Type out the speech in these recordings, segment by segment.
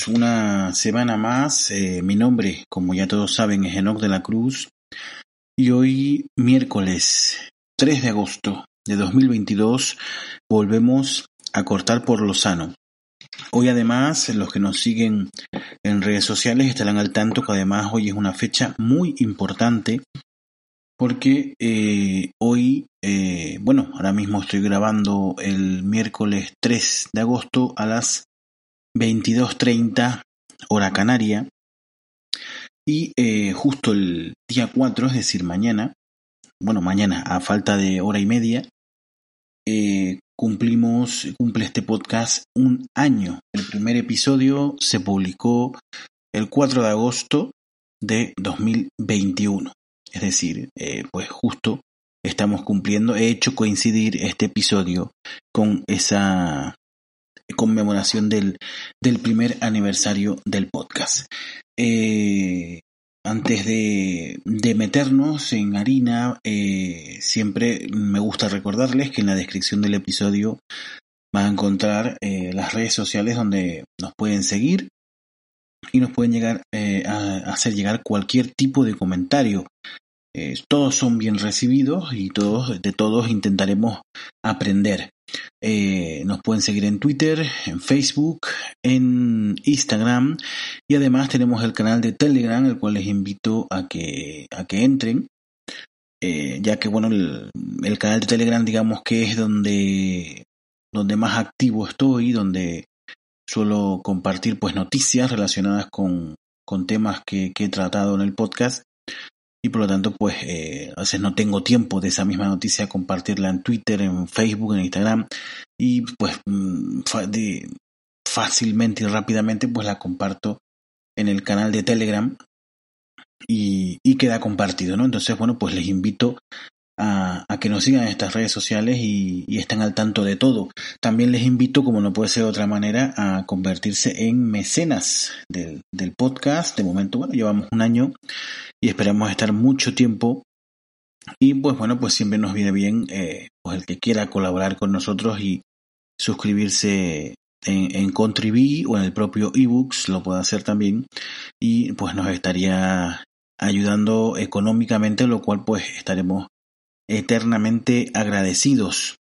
Bienvenidos una semana más. Eh, mi nombre, como ya todos saben, es Enoc de la Cruz. Y hoy, miércoles 3 de agosto de 2022, volvemos a cortar por lo sano. Hoy además, los que nos siguen en redes sociales estarán al tanto que además hoy es una fecha muy importante porque eh, hoy, eh, bueno, ahora mismo estoy grabando el miércoles 3 de agosto a las 22.30 hora canaria. Y eh, justo el día 4, es decir, mañana, bueno, mañana a falta de hora y media, eh, cumplimos, cumple este podcast un año. El primer episodio se publicó el 4 de agosto de 2021. Es decir, eh, pues justo estamos cumpliendo, he hecho coincidir este episodio con esa conmemoración del, del primer aniversario del podcast. Eh, antes de, de, meternos en harina, eh, siempre me gusta recordarles que en la descripción del episodio van a encontrar eh, las redes sociales donde nos pueden seguir y nos pueden llegar a hacer llegar cualquier tipo de comentario. Eh, todos son bien recibidos y todos de todos intentaremos aprender. Eh, nos pueden seguir en Twitter, en Facebook, en Instagram y además tenemos el canal de Telegram, el cual les invito a que, a que entren. Eh, ya que bueno, el, el, canal de Telegram digamos que es donde, donde más activo estoy, donde suelo compartir pues noticias relacionadas con, con temas que, que he tratado en el podcast y por lo tanto pues eh, a veces no tengo tiempo de esa misma noticia compartirla en Twitter, en Facebook, en Instagram y pues mm, fácilmente y rápidamente pues la comparto en el canal de Telegram y, y queda compartido, ¿no? Entonces bueno pues les invito a, que nos sigan en estas redes sociales y, y, estén al tanto de todo. También les invito, como no puede ser de otra manera, a convertirse en mecenas del, del podcast. De momento, bueno, llevamos un año y esperamos estar mucho tiempo. Y pues bueno, pues siempre nos viene bien eh, pues el que quiera colaborar con nosotros y suscribirse en, en Contribui o en el propio ebooks, lo puede hacer también. Y pues nos estaría ayudando económicamente, lo cual pues estaremos eternamente agradecidos.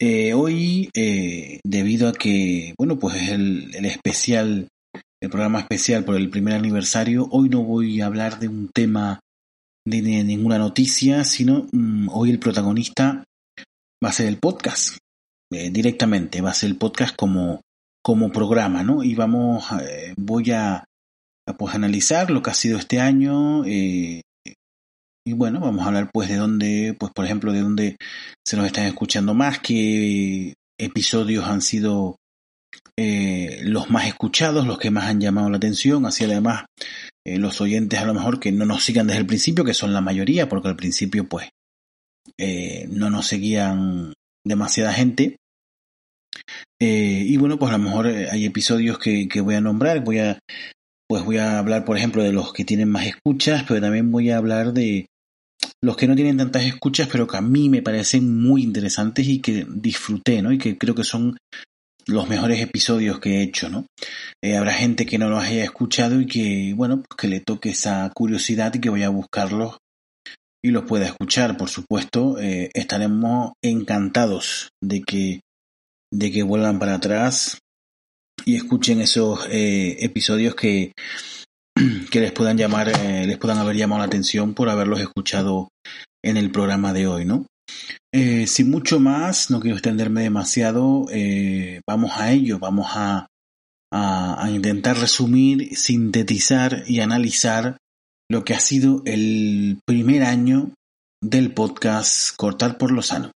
Eh, hoy, eh, debido a que, bueno, pues es el, especial, el programa especial por el primer aniversario, hoy no voy a hablar de un tema de, de ninguna noticia, sino mmm, hoy el protagonista va a ser el podcast, eh, directamente, va a ser el podcast como, como programa, ¿no? Y vamos, voy a, a pues analizar lo que ha sido este año, y bueno, vamos a hablar pues de dónde, pues por ejemplo, de dónde se nos están escuchando más, qué episodios han sido eh, los más escuchados, los que más han llamado la atención, así además eh, los oyentes a lo mejor que no nos sigan desde el principio, que son la mayoría, porque al principio pues eh, no nos seguían demasiada gente. Y bueno, pues a lo mejor hay episodios que, que voy a nombrar, voy a pues voy a hablar, por ejemplo, de los que tienen más escuchas, pero también voy a hablar de los que no tienen tantas escuchas, pero que a mí me parecen muy interesantes y que disfruté, ¿no? Y que creo que son los mejores episodios que he hecho, ¿no? Eh, habrá gente que no los haya escuchado y que, bueno, pues que le toque esa curiosidad y que vaya a buscarlos y los pueda escuchar. Por supuesto, eh, estaremos encantados de que, de que vuelvan para atrás y escuchen esos eh, episodios que, que les puedan llamar, eh, les puedan haber llamado la atención por haberlos escuchado en el programa de hoy, ¿no? Eh, sin mucho más, no quiero extenderme demasiado, eh, vamos a ello, vamos a, a, a, intentar resumir, sintetizar y analizar lo que ha sido el primer año del podcast Cortar por lo Sano.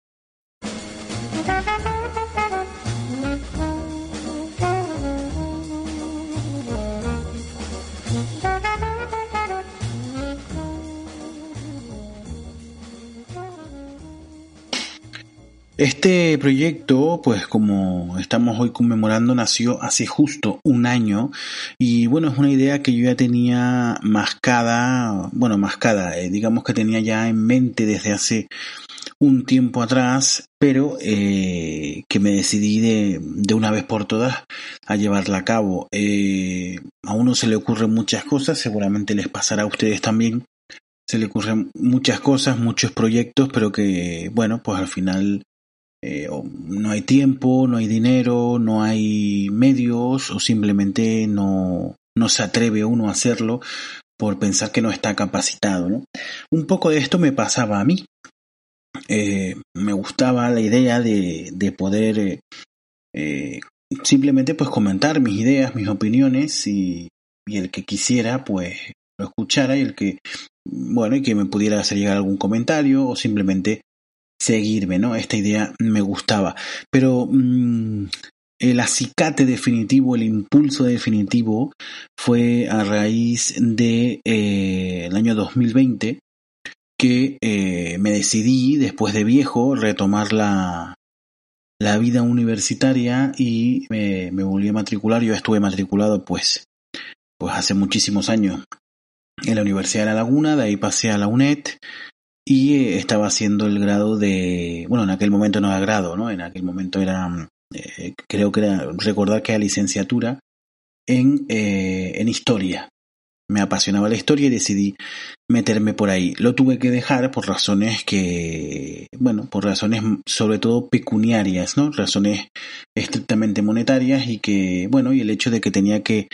Este proyecto, pues como estamos hoy conmemorando, nació hace justo un año y bueno, es una idea que yo ya tenía mascada, bueno, mascada, eh, digamos que tenía ya en mente desde hace un tiempo atrás, pero eh, que me decidí de, de, una vez por todas a llevarla a cabo. Eh, a uno se le ocurren muchas cosas, seguramente les pasará a ustedes también. Se le ocurren muchas cosas, muchos proyectos, pero que, bueno, pues al final eh, no hay tiempo, no hay dinero, no hay medios o simplemente no, no se atreve uno a hacerlo por pensar que no está capacitado. Un poco de esto me pasaba a mí. Eh, me gustaba la idea de, de poder eh, simplemente pues comentar mis ideas, mis opiniones y, y, el que quisiera pues lo escuchara y el que bueno y que me pudiera hacer llegar algún comentario o simplemente seguirme, ¿no? Esta idea me gustaba. Pero mmm, el acicate definitivo, el impulso definitivo fue a raíz de eh, el año 2020 que eh, me decidí después de viejo retomar la, la vida universitaria y me, me, volví a matricular. Yo estuve matriculado pues, pues hace muchísimos años en la Universidad de La Laguna, de ahí pasé a la UNED y eh, estaba haciendo el grado de, bueno, en aquel momento no era grado, ¿no? En aquel momento era eh, creo que era recordar que era licenciatura en, eh, en historia. Me apasionaba la historia y decidí meterme por ahí. Lo tuve que dejar por razones que, bueno, por razones sobre todo pecuniarias, ¿no? Razones estrictamente monetarias y que, bueno, y el hecho de que tenía que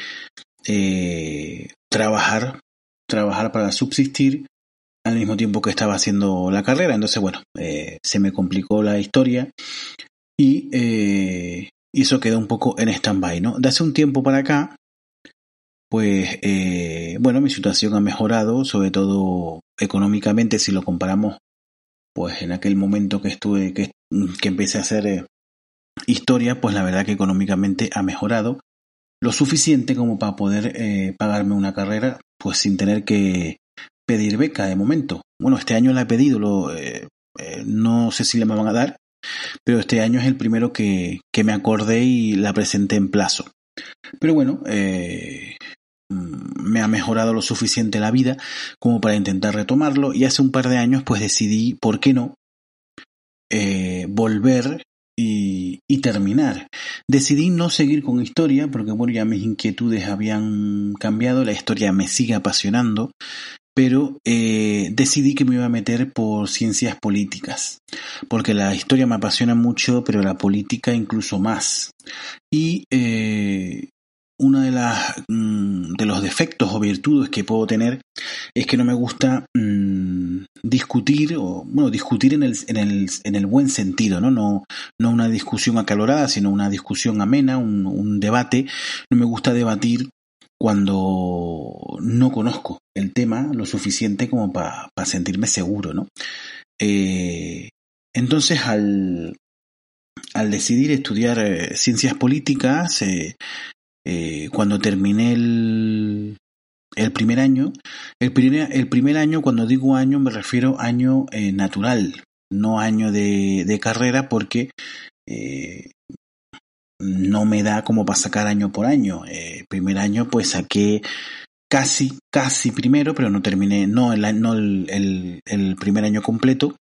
eh, trabajar, trabajar para subsistir al mismo tiempo que estaba haciendo la carrera. Entonces, bueno, eh, se me complicó la historia y eh, eso quedó un poco en stand-by, ¿no? De hace un tiempo para acá, pues, eh, bueno, mi situación ha mejorado, sobre todo económicamente, si lo comparamos, pues en aquel momento que estuve, que, que empecé a hacer historia, pues la verdad que económicamente ha mejorado lo suficiente como para poder pagarme una carrera, pues sin tener que pedir beca de momento. Bueno, este año la he pedido, lo, eh, eh, no sé si le van a dar, pero este año es el primero que, que me acordé y la presenté en plazo. Pero bueno, eh, mm, me ha mejorado lo suficiente la vida como para intentar retomarlo y hace un par de años pues decidí, ¿por qué no? Volver y, y, terminar. Decidí no seguir con historia porque bueno ya mis inquietudes habían cambiado, la historia me sigue apasionando pero eh, decidí que me iba a meter por ciencias políticas, porque la historia me apasiona mucho, pero la política incluso más. Y eh, uno de, mm, de los defectos o virtudes que puedo tener es que no me gusta mmm, discutir, o bueno, discutir en el, en el, en el buen sentido, ¿no? ¿no? No una discusión acalorada, sino una discusión amena, un debate. No me gusta debatir cuando no conozco el tema lo suficiente como para pa sentirme seguro, ¿no? Eh, entonces, al, al decidir estudiar eh, ciencias políticas, eh, cuando terminé el, primer año, el primer, el primer año, cuando digo año, me refiero año natural, no año de, carrera, porque no me da como para sacar año por año. Eh, primer año pues saqué casi, casi primero, pero no terminé, no el, el, primer año completo.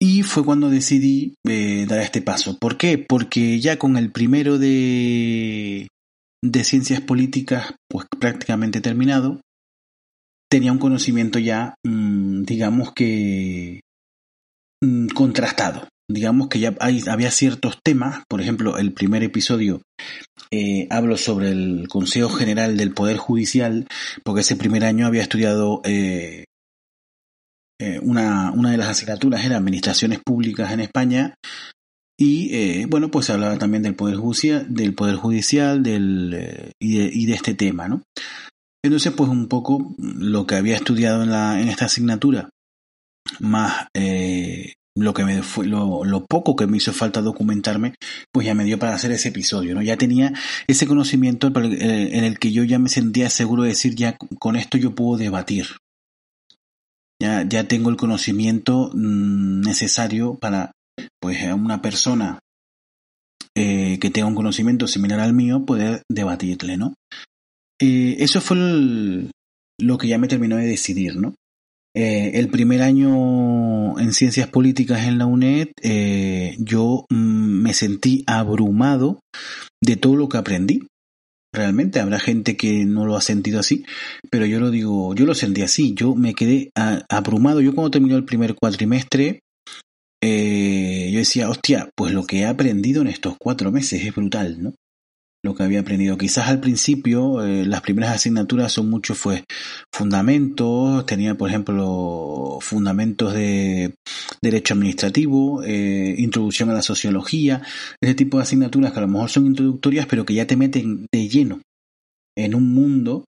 Y fue cuando decidí eh, dar este paso. ¿Por qué? Porque ya con el primero de, de ciencias políticas, pues prácticamente terminado, tenía un conocimiento ya, mmm, digamos que, mmm, contrastado digamos que ya había ciertos temas, por ejemplo, el primer episodio eh, hablo sobre el Consejo General del Poder Judicial, porque ese primer año había estudiado eh, eh, una, una de las asignaturas era Administraciones Públicas en España, y bueno, pues hablaba también del Poder Judicial, del Poder Judicial del, y, de, este tema, ¿no? Entonces, pues un poco lo que había estudiado en, la, en esta asignatura, más lo que me fue, lo, lo, poco que me hizo falta documentarme, pues ya me dio para hacer ese episodio, ¿no? Ya tenía ese conocimiento en el que yo ya me sentía seguro de decir, ya con esto yo puedo debatir. Ya, ya tengo el conocimiento mmm, necesario para, pues, una persona eh, que tenga un conocimiento similar al mío, poder debatirle, ¿no? Eh, eso fue lo que ya me terminó de decidir, ¿no? Eh, el primer año en ciencias políticas en la UNED, eh, yo mm, me sentí abrumado de todo lo que aprendí. Realmente habrá gente que no lo ha sentido así, pero yo lo digo, yo lo sentí así. Yo me quedé abrumado. Yo cuando terminó el primer cuatrimestre, eh, yo decía, hostia, pues lo que he aprendido en estos cuatro meses es brutal, ¿no? Lo que había aprendido. Quizás al principio eh, las primeras asignaturas son mucho fue fundamentos, tenía por ejemplo fundamentos de derecho administrativo, eh, introducción a la sociología, ese tipo de asignaturas que a lo mejor son introductorias pero que ya te meten de lleno en un mundo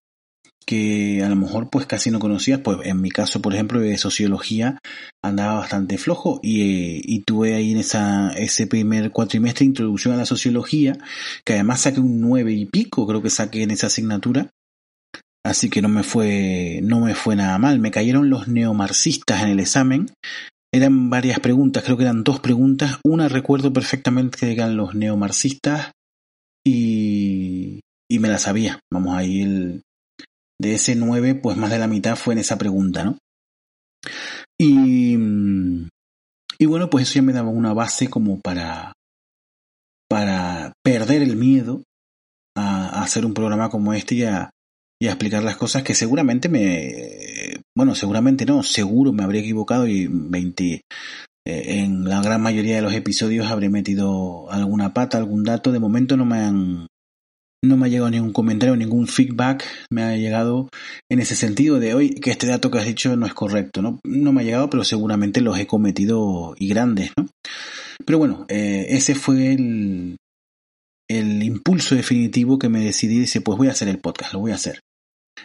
que a lo mejor pues casi no conocías, pues en mi caso por ejemplo de sociología andaba bastante flojo y, y tuve ahí en esa, ese primer cuatrimestre introducción a la sociología, que además saqué un nueve y pico, creo que saqué en esa asignatura, así que no me fue, no me fue nada mal, me cayeron los neomarxistas en el examen, eran varias preguntas, creo que eran dos preguntas, una recuerdo perfectamente que eran los neomarxistas y, y me la sabía, vamos ahí el de ese 9, pues más de la mitad fue en esa pregunta, ¿no? Y, y bueno, pues eso ya me daba una base como para, para perder el miedo a, hacer un programa como este y a, y a explicar las cosas que seguramente me, bueno, seguramente no, seguro me habría equivocado y 20, eh, en la gran mayoría de los episodios habré metido alguna pata, algún dato. De momento no me han, no me ha llegado ningún comentario, ningún feedback me ha llegado en ese sentido de hoy que este dato que has dicho no es correcto, ¿no? Me ha llegado, pero seguramente los he cometido y grandes. Pero bueno, eh, ese fue el, impulso definitivo que me decidí y dije, pues voy a hacer el podcast, lo voy a hacer.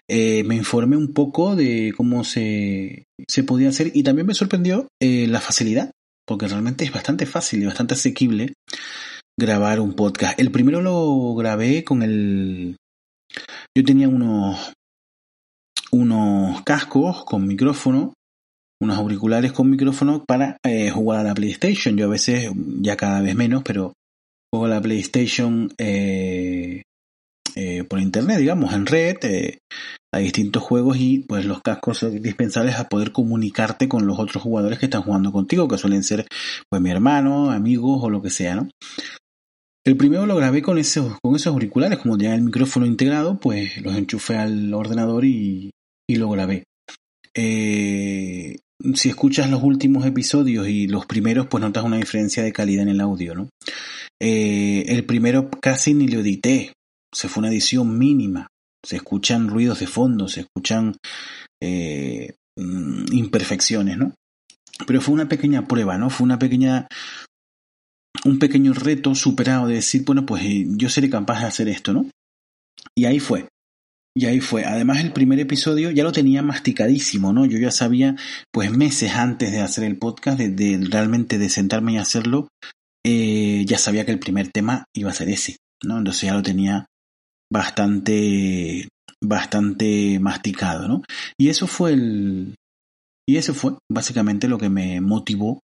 Eh, me informé un poco de cómo se, se podía hacer y también me sorprendió eh, la facilidad, porque realmente es bastante fácil y bastante asequible grabar un podcast. El primero lo grabé con el... Yo tenía unos, unos cascos con micrófono, unos auriculares con micrófono para eh, jugar a la PlayStation. Yo a veces, ya cada vez menos, pero juego a la PlayStation eh, eh, por internet, digamos, en red, a distintos juegos y pues los cascos son indispensables a poder comunicarte con los otros jugadores que están jugando contigo, que suelen ser pues mi hermano, amigos o lo que sea, ¿no? El primero lo grabé con esos, con esos auriculares, como tenía el micrófono integrado, pues los enchufé al ordenador y, y lo grabé. Eh, si escuchas los últimos episodios y los primeros, pues notas una diferencia de calidad en el audio, ¿no? Eh, el primero casi ni lo edité, se fue una edición mínima. Se escuchan ruidos de fondo, se escuchan eh, mm, imperfecciones, ¿no? Pero fue una pequeña prueba, ¿no? Fue una pequeña un pequeño reto superado de decir, bueno, pues eh, yo seré capaz de hacer esto, ¿no? Y ahí fue. Y ahí fue. Además, el primer episodio ya lo tenía masticadísimo, ¿no? Yo ya sabía, pues meses antes de hacer el podcast, de, realmente de sentarme y hacerlo, eh, ya sabía que el primer tema iba a ser ese, ¿no? Entonces ya lo tenía bastante, bastante masticado, ¿no? Y eso fue el, y eso fue básicamente lo que me motivó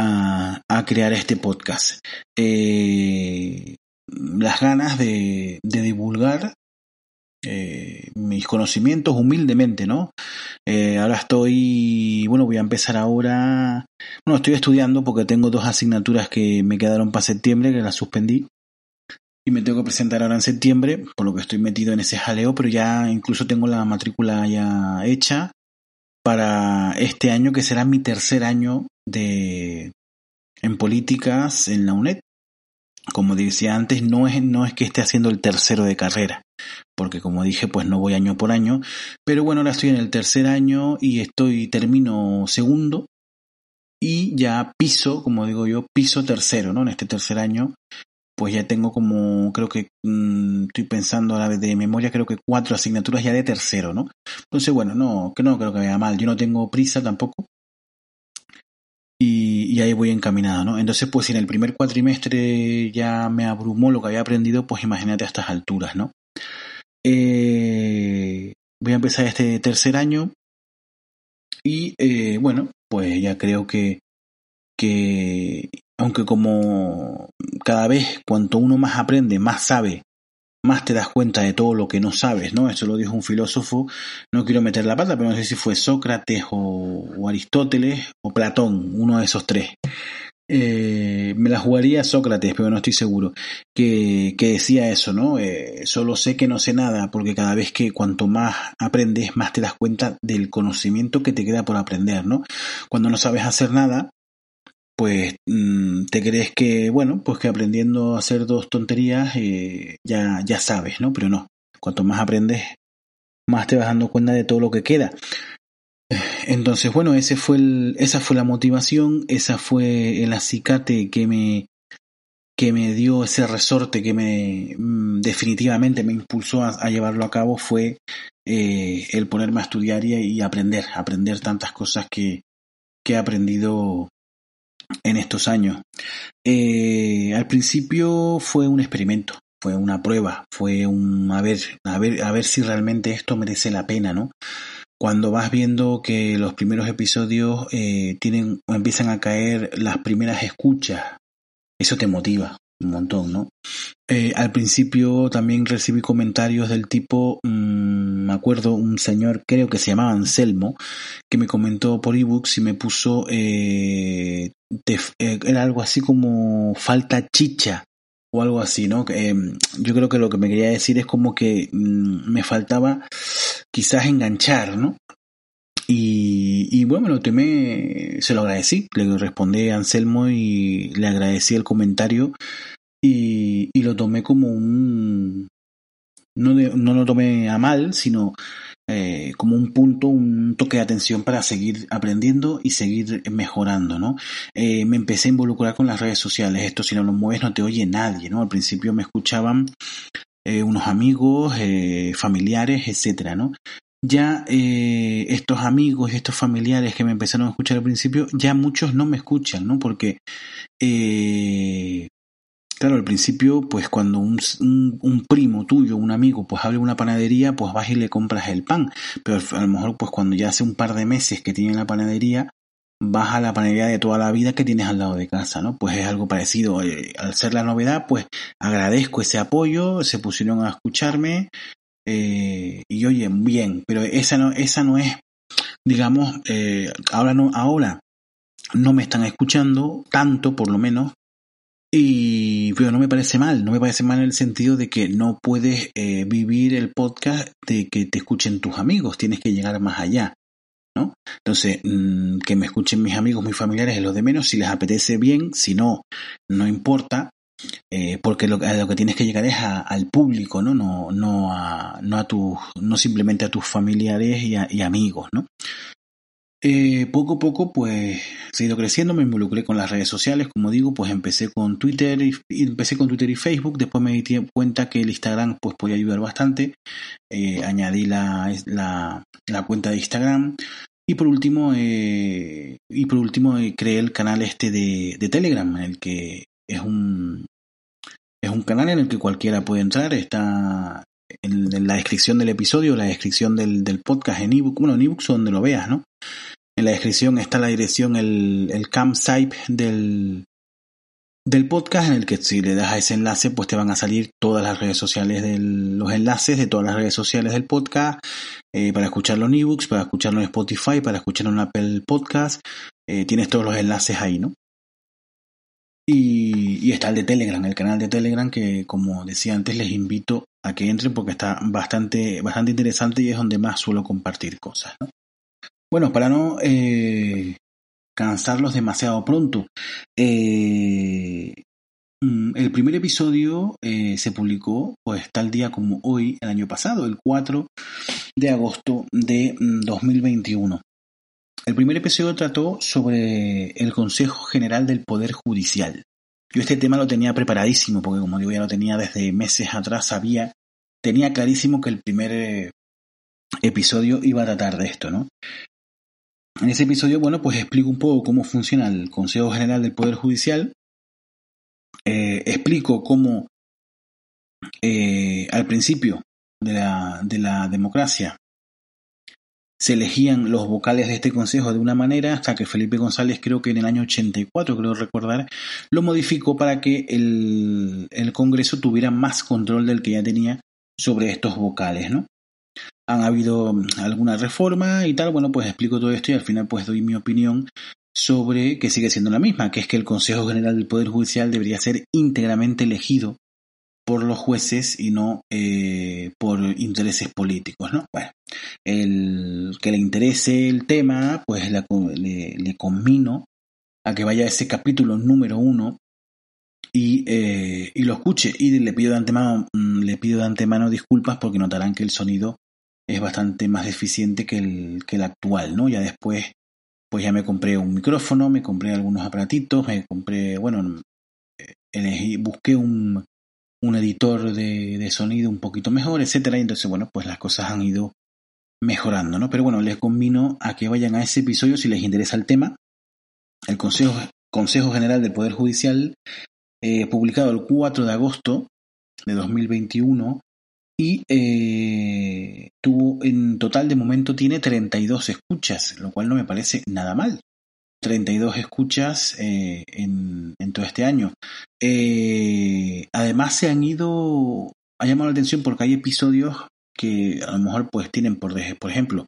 a, crear este podcast. Eh, las ganas de, divulgar eh, mis conocimientos humildemente, ¿no? Eh, ahora estoy, bueno, voy a empezar ahora, bueno, estoy estudiando porque tengo dos asignaturas que me quedaron para septiembre, que las suspendí. Y me tengo que presentar ahora en septiembre, por lo que estoy metido en ese jaleo, pero ya incluso tengo la matrícula ya hecha para este año, que será mi tercer año de, en políticas en la UNED. Como decía antes, no es, no es que esté haciendo el tercero de carrera, porque como dije, pues no voy año por año, pero bueno, ahora estoy en el tercer año y estoy, termino segundo y ya piso, como digo yo, piso tercero, ¿no? En este tercer año, pues ya tengo como, creo que, mm, estoy pensando a la vez de memoria, creo que cuatro asignaturas ya de tercero, ¿no? Entonces, bueno, no, que no creo que vaya mal, yo no tengo prisa tampoco, y, ahí voy encaminado, ¿no? Entonces, pues si en el primer cuatrimestre ya me abrumó lo que había aprendido, pues imagínate a estas alturas, ¿no? Eh, voy a empezar este tercer año y eh, bueno, pues ya creo que, que aunque como cada vez cuanto uno más aprende, más sabe más te das cuenta de todo lo que no sabes, ¿no? Esto lo dijo un filósofo, no quiero meter la pata, pero no sé si fue Sócrates o, Aristóteles o Platón, uno de esos tres. Eh, me la jugaría Sócrates, pero no estoy seguro, que, decía eso, ¿no? Eh, solo sé que no sé nada, porque cada vez que cuanto más aprendes, más te das cuenta del conocimiento que te queda por aprender, ¿no? Cuando no sabes hacer nada, pues mm, te crees que, bueno, pues que aprendiendo a hacer dos tonterías eh, ya, ya sabes, ¿no? Pero no, cuanto más aprendes, más te vas dando cuenta de todo lo que queda. Entonces, bueno, ese fue el, esa fue la motivación, esa fue el acicate que me, que me dio ese resorte que me mm, definitivamente me impulsó a, llevarlo a cabo fue eh, el ponerme a estudiar y, y, aprender, aprender tantas cosas que, que he aprendido en estos años. Eh, al principio fue un experimento, fue una prueba, fue un a ver, a ver, a ver si realmente esto merece la pena, ¿no? Cuando vas viendo que los primeros episodios eh, tienen empiezan a caer las primeras escuchas, eso te motiva un montón, ¿no? Eh, al principio también recibí comentarios del tipo, mm, me acuerdo un señor, creo que se llamaba Anselmo, que me comentó por ebooks y me puso, eh, eh, era algo así como falta chicha o algo así, ¿no? yo creo que lo que me quería decir es como que mm, me faltaba quizás enganchar, ¿no? Y, y bueno, lo temé, se lo agradecí, le respondí a Anselmo y le agradecí el comentario y, y lo tomé como un... No, no lo tomé a mal, sino eh, como un punto, un toque de atención para seguir aprendiendo y seguir mejorando, ¿no? Eh, me empecé a involucrar con las redes sociales. Esto si no lo mueves no te oye nadie, ¿no? Al principio me escuchaban eh, unos amigos, eh, familiares, etcétera, ¿no? Ya eh, estos amigos y estos familiares que me empezaron a escuchar al principio, ya muchos no me escuchan, ¿no? Porque, eh, claro, al principio, pues cuando un, un, primo tuyo, un amigo, pues abre una panadería, pues vas y le compras el pan. Pero a lo mejor, pues cuando ya hace un par de meses que tienen la panadería, vas a la panadería de toda la vida que tienes al lado de casa, ¿no? Pues es algo parecido. Eh, al ser la novedad, pues agradezco ese apoyo, se pusieron a escucharme, eh, y oye, bien, pero esa no, esa no es, digamos, eh, ahora no, ahora no me están escuchando tanto, por lo menos, y pero no me parece mal, no me parece mal en el sentido de que no puedes eh, vivir el podcast de que te escuchen tus amigos, tienes que llegar más allá. ¿no? Entonces, mm, que me escuchen mis amigos, mis familiares es lo de menos, si les apetece bien, si no, no importa, eh, porque lo, a lo que tienes que llegar es al público, ¿no? No, no, a, no, a tus, no simplemente a tus familiares y, amigos, ¿no? Eh, poco a poco, pues, he ido creciendo, me involucré con las redes sociales, como digo, pues empecé con Twitter y, empecé con Twitter y Facebook, después me di cuenta que el Instagram, pues, podía ayudar bastante, eh, añadí la, cuenta de Instagram, y por último, y por último creé el canal este de Telegram, en el que es un, es un canal en el que cualquiera puede entrar, está en, la descripción del episodio, la descripción del, del podcast en ebook, bueno, en ebook donde lo veas, ¿no? En la descripción está la dirección, el, el campsite del, del podcast en el que si le das a ese enlace pues te van a salir todas las redes sociales del, los enlaces de todas las redes sociales del podcast eh, para escucharlo en ebooks, para escucharlo en Spotify, para escucharlo en Apple Podcast, eh, tienes todos los enlaces ahí, ¿no? Y, está el de Telegram, el canal de Telegram que como decía antes les invito a que entren porque está bastante, bastante interesante y es donde más suelo compartir cosas. Bueno, para no eh, cansarlos demasiado pronto, eh, mm, el primer episodio eh, se publicó pues tal día como hoy, el año pasado, el 4 de agosto de 2021. El primer episodio trató sobre el Consejo General del Poder Judicial. Yo este tema lo tenía preparadísimo, porque como digo, ya lo tenía desde meses atrás, sabía, tenía clarísimo que el primer eh, episodio iba a tratar de esto, ¿no? En ese episodio, bueno, pues explico un poco cómo funciona el Consejo General del Poder Judicial, eh, explico cómo eh, al principio de la democracia se elegían los vocales de este consejo de una manera hasta que Felipe González creo que en el año 84, creo recordar, lo modificó para que el, Congreso tuviera más control del que ya tenía sobre estos vocales, ¿no? Han habido alguna reforma y tal, bueno, pues explico todo esto y al final pues doy mi opinión sobre que sigue siendo la misma, que es que el Consejo General del Poder Judicial debería ser íntegramente elegido por los jueces y no eh, por intereses políticos, ¿no? Bueno, el que le interese el tema, pues le, le, conmino a que vaya a ese capítulo número uno y, eh, lo escuche. Y le pido de antemano, mm, le pido de antemano disculpas porque notarán que el sonido es bastante más deficiente que el, actual, ¿no? Ya después, pues ya me compré un micrófono, me compré algunos aparatitos, me compré, bueno, eh, busqué un, un editor de, de, sonido un poquito mejor, etcétera. Y entonces, bueno, pues las cosas han ido mejorando, ¿no? Pero bueno, les convino a que vayan a ese episodio si les interesa el tema. El Consejo, Consejo General del Poder Judicial, eh, publicado el 4 de agosto de 2021, y eh, tuvo en total de momento tiene 32 escuchas, lo cual no me parece nada mal. 32 escuchas eh, en, todo este año. Eh, además se han ido, ha llamado la atención porque hay episodios que a lo mejor pues tienen por, por ejemplo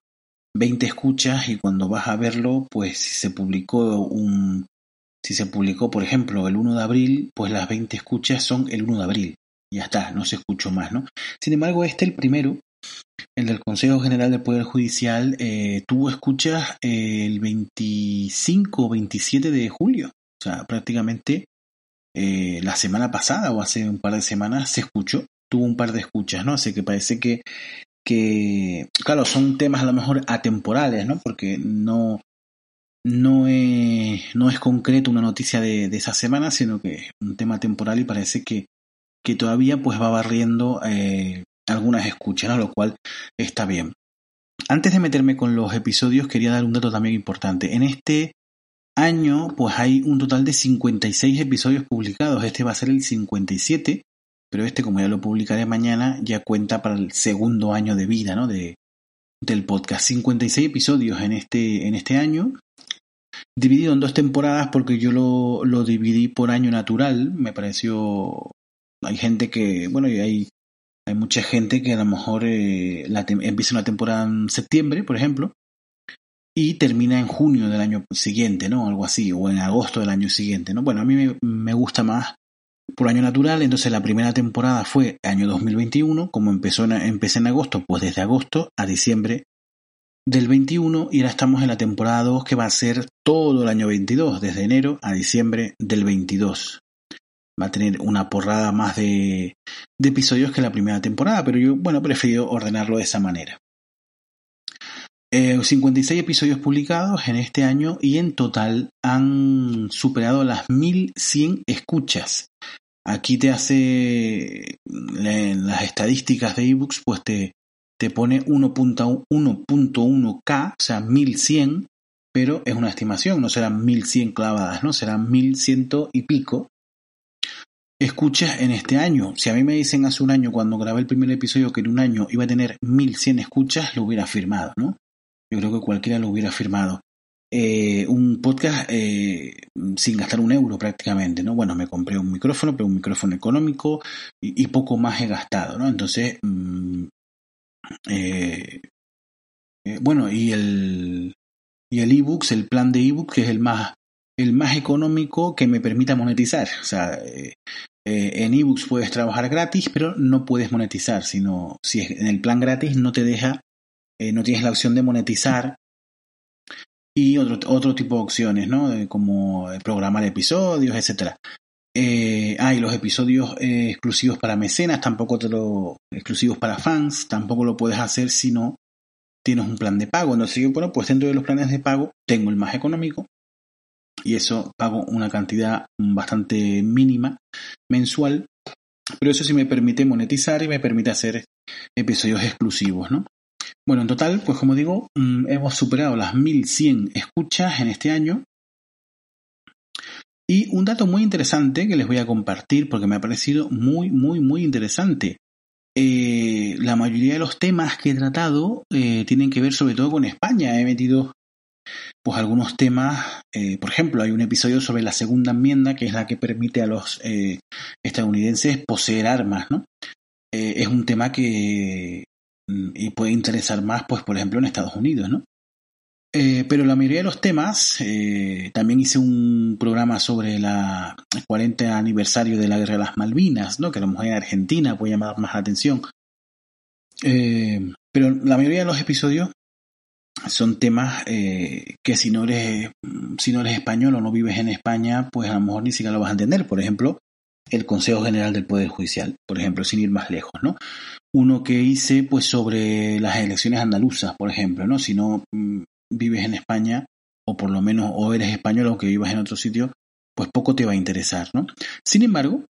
20 escuchas y cuando vas a verlo pues si se publicó un si se publicó por ejemplo el 1 de abril pues las 20 escuchas son el 1 de abril ya está no se escuchó más no sin embargo este el primero el del Consejo General del Poder Judicial eh, tuvo escuchas el 25 o 27 de julio. O sea, prácticamente eh, la semana pasada o hace un par de semanas se escuchó, tuvo un par de escuchas, ¿no? Así que parece que, que claro, son temas a lo mejor atemporales, ¿no? Porque no, no, es, no es concreto una noticia de, esa semana, sino que es un tema temporal y parece que, que todavía pues va barriendo eh, algunas escuchas, lo cual está bien. Antes de meterme con los episodios, quería dar un dato también importante. En este año, pues hay un total de 56 episodios publicados. Este va a ser el 57, pero este, como ya lo publicaré mañana, ya cuenta para el segundo año de vida, ¿no? De, del podcast. 56 episodios en este, en este año. Dividido en dos temporadas porque yo lo, lo dividí por año natural. Me pareció. Hay gente que. Bueno, hay hay mucha gente que a lo mejor eh, empieza una temporada en septiembre, por ejemplo, y termina en junio del año siguiente, ¿no? Algo así, o en agosto del año siguiente, ¿no? Bueno, a mí me, gusta más por año natural, entonces la primera temporada fue año 2021, como empezó empecé en agosto, pues desde agosto a diciembre del 21 y ahora estamos en la temporada 2 que va a ser todo el año 22, desde enero a diciembre del 22 va a tener una porrada más de, episodios que la primera temporada, pero yo, bueno, prefiero ordenarlo de esa manera. 56 eh, episodios publicados en este año y en total han superado las 1100 escuchas. Aquí te hace en las estadísticas de ebooks, pues te, te pone 1.1k, o sea, 1100, pero es una estimación, no serán 1100 clavadas, ¿no? Serán 1100 y pico escuchas en este año. Si a mí me dicen hace un año cuando grabé el primer episodio que en un año iba a tener 1100 escuchas, lo hubiera firmado, ¿no? Yo creo que cualquiera lo hubiera firmado. Eh, un podcast eh, sin gastar un euro prácticamente, ¿no? Bueno, me compré un micrófono, pero un micrófono económico y, poco más he gastado, ¿no? Entonces, mm, eh, bueno, y el y el ebooks, el plan de ebooks, que es el más el más económico que me permita monetizar. O sea, eh, en ebooks puedes trabajar gratis, pero no puedes monetizar, sino si es en el plan gratis no te deja, eh, no tienes la opción de monetizar y otro, otro tipo de opciones, ¿no? como programar episodios. Eh, hay los episodios exclusivos para mecenas, tampoco te lo exclusivos para fans, tampoco lo puedes hacer si no tienes un plan de pago. Entonces, bueno, pues dentro de los planes de pago tengo el más económico, y eso pago una cantidad bastante mínima mensual, pero eso sí me permite monetizar y me permite hacer episodios exclusivos, ¿no? Bueno, en total, pues como digo, mm, hemos superado las 1100 escuchas en este año. Y un dato muy interesante que les voy a compartir porque me ha parecido muy, muy, muy interesante. Eh, la mayoría de los temas que he tratado eh, tienen que ver sobre todo con España. He metido pues algunos temas, eh, por ejemplo, hay un episodio sobre la segunda enmienda, que es la que permite a los eh, estadounidenses poseer armas, ¿no? es un tema que mm, puede interesar más, pues, por ejemplo, en Estados Unidos, ¿no? pero la mayoría de los temas, también hice un programa sobre la, el 40 aniversario de la Guerra de las Malvinas, ¿no? que a lo mejor en Argentina puede llamar más la atención. Eh, pero la mayoría de los episodios son temas eh, que si no eres si no eres español o no vives en España, pues a lo mejor ni siquiera lo vas a entender. Por ejemplo, el Consejo General del Poder Judicial, por ejemplo, sin ir más lejos, ¿no? Uno que hice, pues, sobre las elecciones andaluzas, por ejemplo, ¿no? Si no mm, vives en España, o por lo menos, o eres español, aunque vivas en otro sitio, pues poco te va a interesar, ¿no? Sin embargo,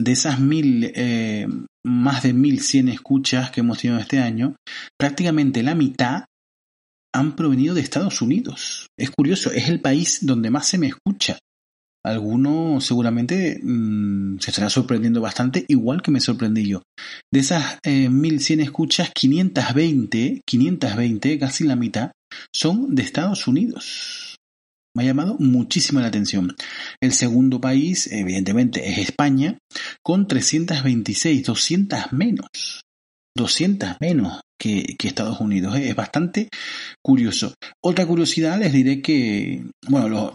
de esas mil, eh, más de 1100 escuchas que hemos tenido este año, prácticamente la mitad han provenido de Estados Unidos. Es curioso, es el país donde más se me escucha. Alguno seguramente mm, se estará sorprendiendo bastante, igual que me sorprendí yo. De esas 1100 eh, escuchas, 520, 520, casi la mitad, son de Estados Unidos me ha llamado muchísimo la atención. El segundo país, evidentemente, es España, con 326, 200 menos. 200 menos que, Estados Unidos. Es bastante curioso. Otra curiosidad, les diré que, bueno, los,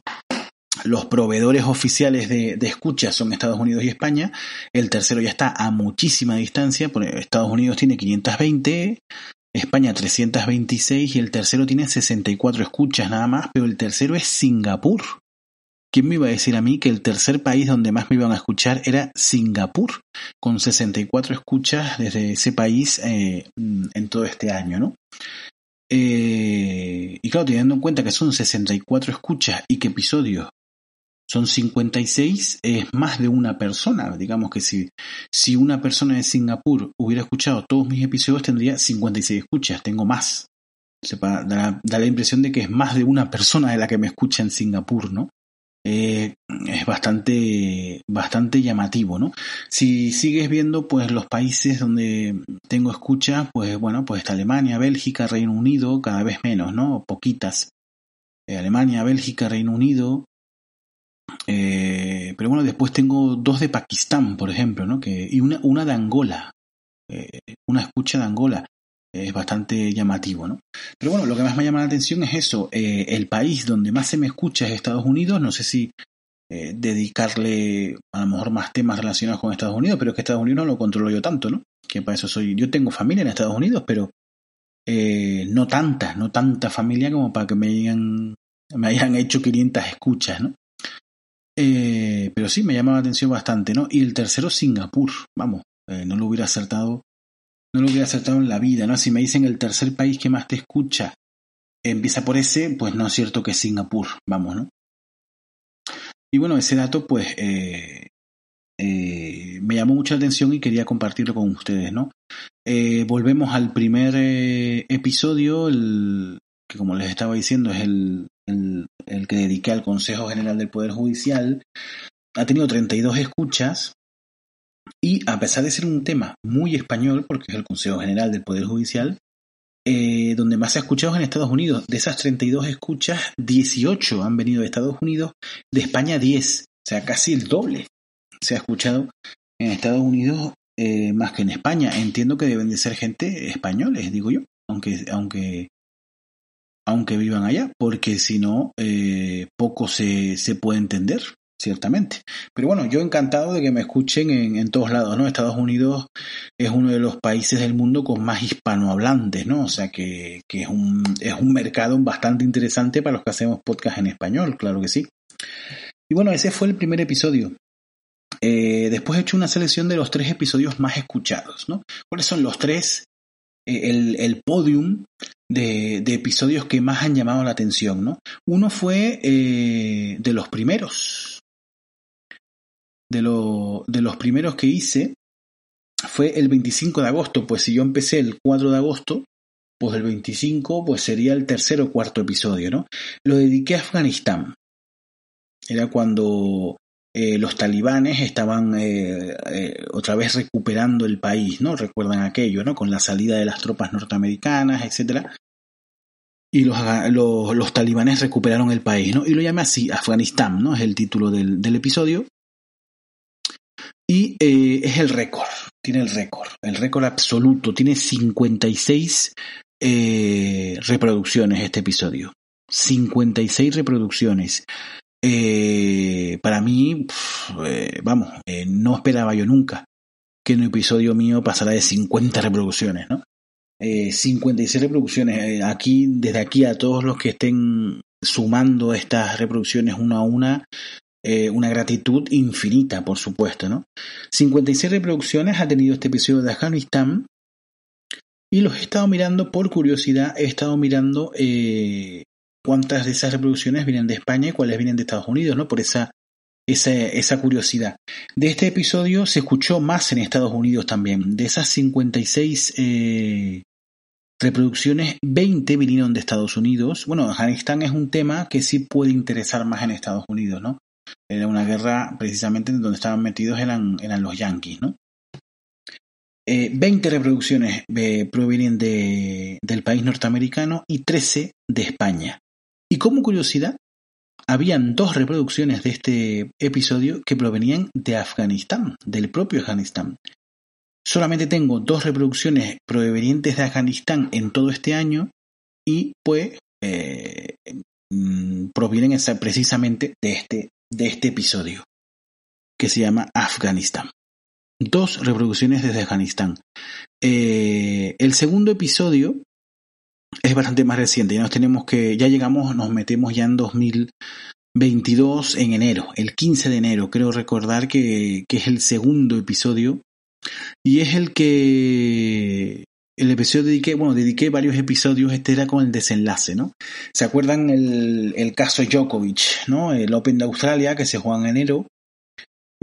los proveedores oficiales de, de, escucha son Estados Unidos y España. El tercero ya está a muchísima distancia. Estados Unidos tiene 520, España 326 y el tercero tiene 64 escuchas nada más, pero el tercero es Singapur. ¿Quién me iba a decir a mí que el tercer país donde más me iban a escuchar era Singapur, con 64 escuchas desde ese país eh, en todo este año, ¿no? Eh, y claro, teniendo en cuenta que son 64 escuchas y que episodios son 56, es más de una persona. Digamos que si, si una persona de Singapur hubiera escuchado todos mis episodios, tendría 56 escuchas, tengo más. Da, la impresión de que es más de una persona de la que me escucha en Singapur, ¿no? Eh, es bastante, bastante llamativo, ¿no? Si sigues viendo, pues los países donde tengo escuchas, pues bueno, pues está Alemania, Bélgica, Reino Unido, cada vez menos, ¿no? Poquitas. Eh, Alemania, Bélgica, Reino Unido, eh, pero bueno, después tengo dos de Pakistán, por ejemplo, ¿no? Que, y una, una de Angola. Una escucha de Angola. Es bastante llamativo, ¿no? Pero bueno, lo que más me llama la atención es eso. Eh, el país donde más se me escucha es Estados Unidos. No sé si dedicarle a lo mejor más temas relacionados con Estados Unidos, pero es que Estados Unidos no lo controlo yo tanto, ¿no? Que para eso soy. Yo tengo familia en Estados Unidos, pero no tanta, no tanta familia como para que me hayan, me hayan hecho 500 escuchas, ¿no? Eh, pero sí, me llama la atención bastante, ¿no? Y el tercero, Singapur. Vamos, eh, no lo hubiera acertado. No lo hubiera acertado en la vida, ¿no? Si me dicen el tercer país que más te escucha empieza por ese, pues no es cierto que es Singapur, vamos, ¿no? Y bueno, ese dato, pues, eh, me llamó mucha atención y quería compartirlo con ustedes, ¿no? volvemos al primer episodio, el, que como les estaba diciendo es el, el, que dediqué al Consejo General del Poder Judicial, ha tenido 32 escuchas y a pesar de ser un tema muy español, porque es el Consejo General del Poder Judicial, eh, donde más se ha escuchado es en Estados Unidos. De esas 32 escuchas, 18 han venido de Estados Unidos, de España 10, o sea, casi el doble se ha escuchado en Estados Unidos eh, más que en España. Entiendo que deben de ser gente españoles, digo yo, aunque, aunque aunque vivan allá, porque si no, eh, poco se, se, puede entender, ciertamente. Pero bueno, yo encantado de que me escuchen en, todos lados, ¿no? Estados Unidos es uno de los países del mundo con más hispanohablantes, ¿no? O sea que, que es, un, es un mercado bastante interesante para los que hacemos podcast en español, claro que sí. Y bueno, ese fue el primer episodio. Eh, después he hecho una selección de los tres episodios más escuchados, ¿no? ¿Cuáles son los tres eh, el, el podium de, de, episodios que más han llamado la atención, ¿no? Uno fue eh, de los primeros. De, de los primeros que hice fue el 25 de agosto, pues si yo empecé el 4 de agosto, pues el 25 pues sería el tercer o cuarto episodio, ¿no? Lo dediqué a Afganistán. Era cuando eh, los talibanes estaban, eh, eh, otra vez recuperando el país, ¿no? Recuerdan aquello, ¿no? Con la salida de las tropas norteamericanas, etcétera. Y los, los, talibanes recuperaron el país, ¿no? Y lo llama así, Afganistán, ¿no? Es el título del, del episodio. Y eh, es el récord, tiene el récord, el récord absoluto, tiene 56 eh, reproducciones este episodio. 56 reproducciones. Eh, para mí, eh, vamos, no esperaba yo nunca que un episodio mío pasara de 50 reproducciones, ¿no? 56 reproducciones. aquí, desde aquí a todos los que estén sumando estas reproducciones una a una, una gratitud infinita, por supuesto, ¿no? 56 reproducciones ha tenido este episodio de Afganistán y los he estado mirando por curiosidad, he estado mirando cuántas de esas reproducciones vienen de España y cuáles vienen de Estados Unidos, ¿no? Por esa, esa, curiosidad. De este episodio se escuchó más en Estados Unidos también. De esas 56 eh, reproducciones, 20 vinieron de Estados Unidos. Bueno, Afganistán es un tema que sí puede interesar más en Estados Unidos, ¿no? Era una guerra precisamente en donde estaban metidos eran, eran los yanquis, ¿no? 20 eh, reproducciones eh, provienen de, del país norteamericano y 13 de España. Y como curiosidad, habían dos reproducciones de este episodio que provenían de Afganistán, del propio Afganistán. Solamente tengo dos reproducciones provenientes de Afganistán en todo este año y pues eh, mm, provienen precisamente de este, de este episodio que se llama Afganistán. Dos reproducciones desde Afganistán. Eh, el segundo episodio es bastante más reciente. Ya nos tenemos que, ya llegamos, nos metemos ya en 2022 en enero, el 15 de enero. Creo recordar que, que es el segundo episodio y es el que el episodio dediqué, bueno, dediqué varios episodios, este era con el desenlace, ¿no? ¿Se acuerdan el, el caso Djokovic, ¿no? El Open de Australia que se juega en enero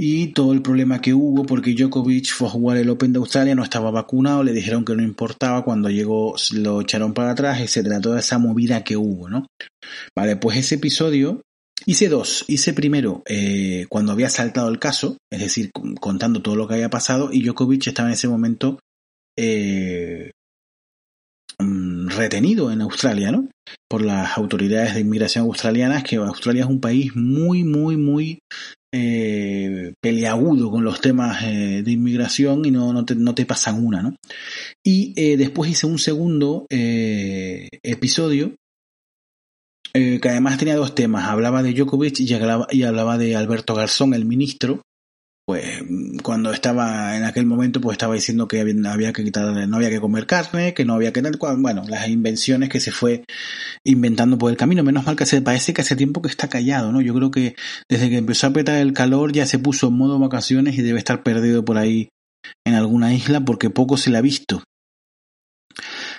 y todo el problema que hubo porque Djokovic fue a jugar el Open de Australia, no estaba vacunado, le dijeron que no importaba, cuando llegó lo echaron para atrás, etcétera, toda esa movida que hubo, ¿no? Vale, pues ese episodio hice dos, hice primero eh, cuando había saltado el caso, es decir, contando todo lo que había pasado y Djokovic estaba en ese momento eh, mm, retenido en Australia, ¿no? Por las autoridades de inmigración australianas, que Australia es un país muy, muy, muy eh, peleagudo con los temas eh, de inmigración y no, no, te, no te pasan una, ¿no? Y después hice un segundo episodio que además tenía dos temas. Hablaba de Djokovic y hablaba, y hablaba de Alberto Garzón, el ministro, pues cuando estaba en aquel momento pues estaba diciendo que había, que quitar no había que comer carne que no había que bueno las invenciones que se fue inventando por el camino. Menos mal que se parece que hace tiempo que está callado no yo creo que desde que empezó a apretar el calor ya se puso en modo vacaciones y debe estar perdido por ahí en alguna isla porque poco se le ha visto.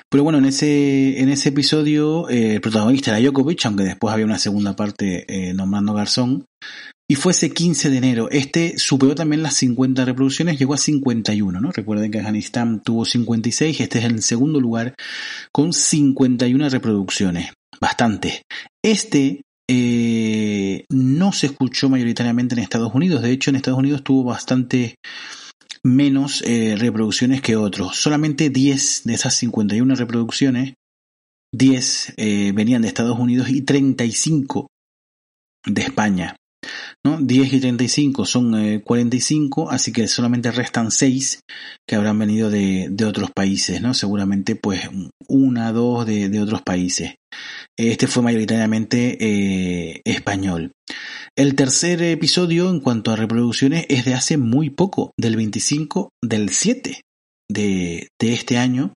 Pero bueno, en ese, en ese episodio eh, el protagonista era Djokovic, aunque después había una segunda parte eh, nombrando Garzón. Y fue ese 15 de enero. Este superó también las 50 reproducciones, llegó a 51, ¿no? Recuerden que Afganistán tuvo 56, este es el segundo lugar con 51 reproducciones. Bastante. Este eh, no se escuchó mayoritariamente en Estados Unidos. De hecho, en Estados Unidos tuvo bastante menos eh, reproducciones que otros. Solamente 10 de esas 51 reproducciones, 10 eh, venían de Estados Unidos y 35 de España. ¿No? 10 y 35 son 45, eh, así que solamente restan 6 que habrán venido de, otros países, ¿no? Seguramente pues una, dos de, de otros países. Este fue mayoritariamente eh, español. El tercer episodio en cuanto a reproducciones es de hace muy poco, del 25 del 7 de, de este año,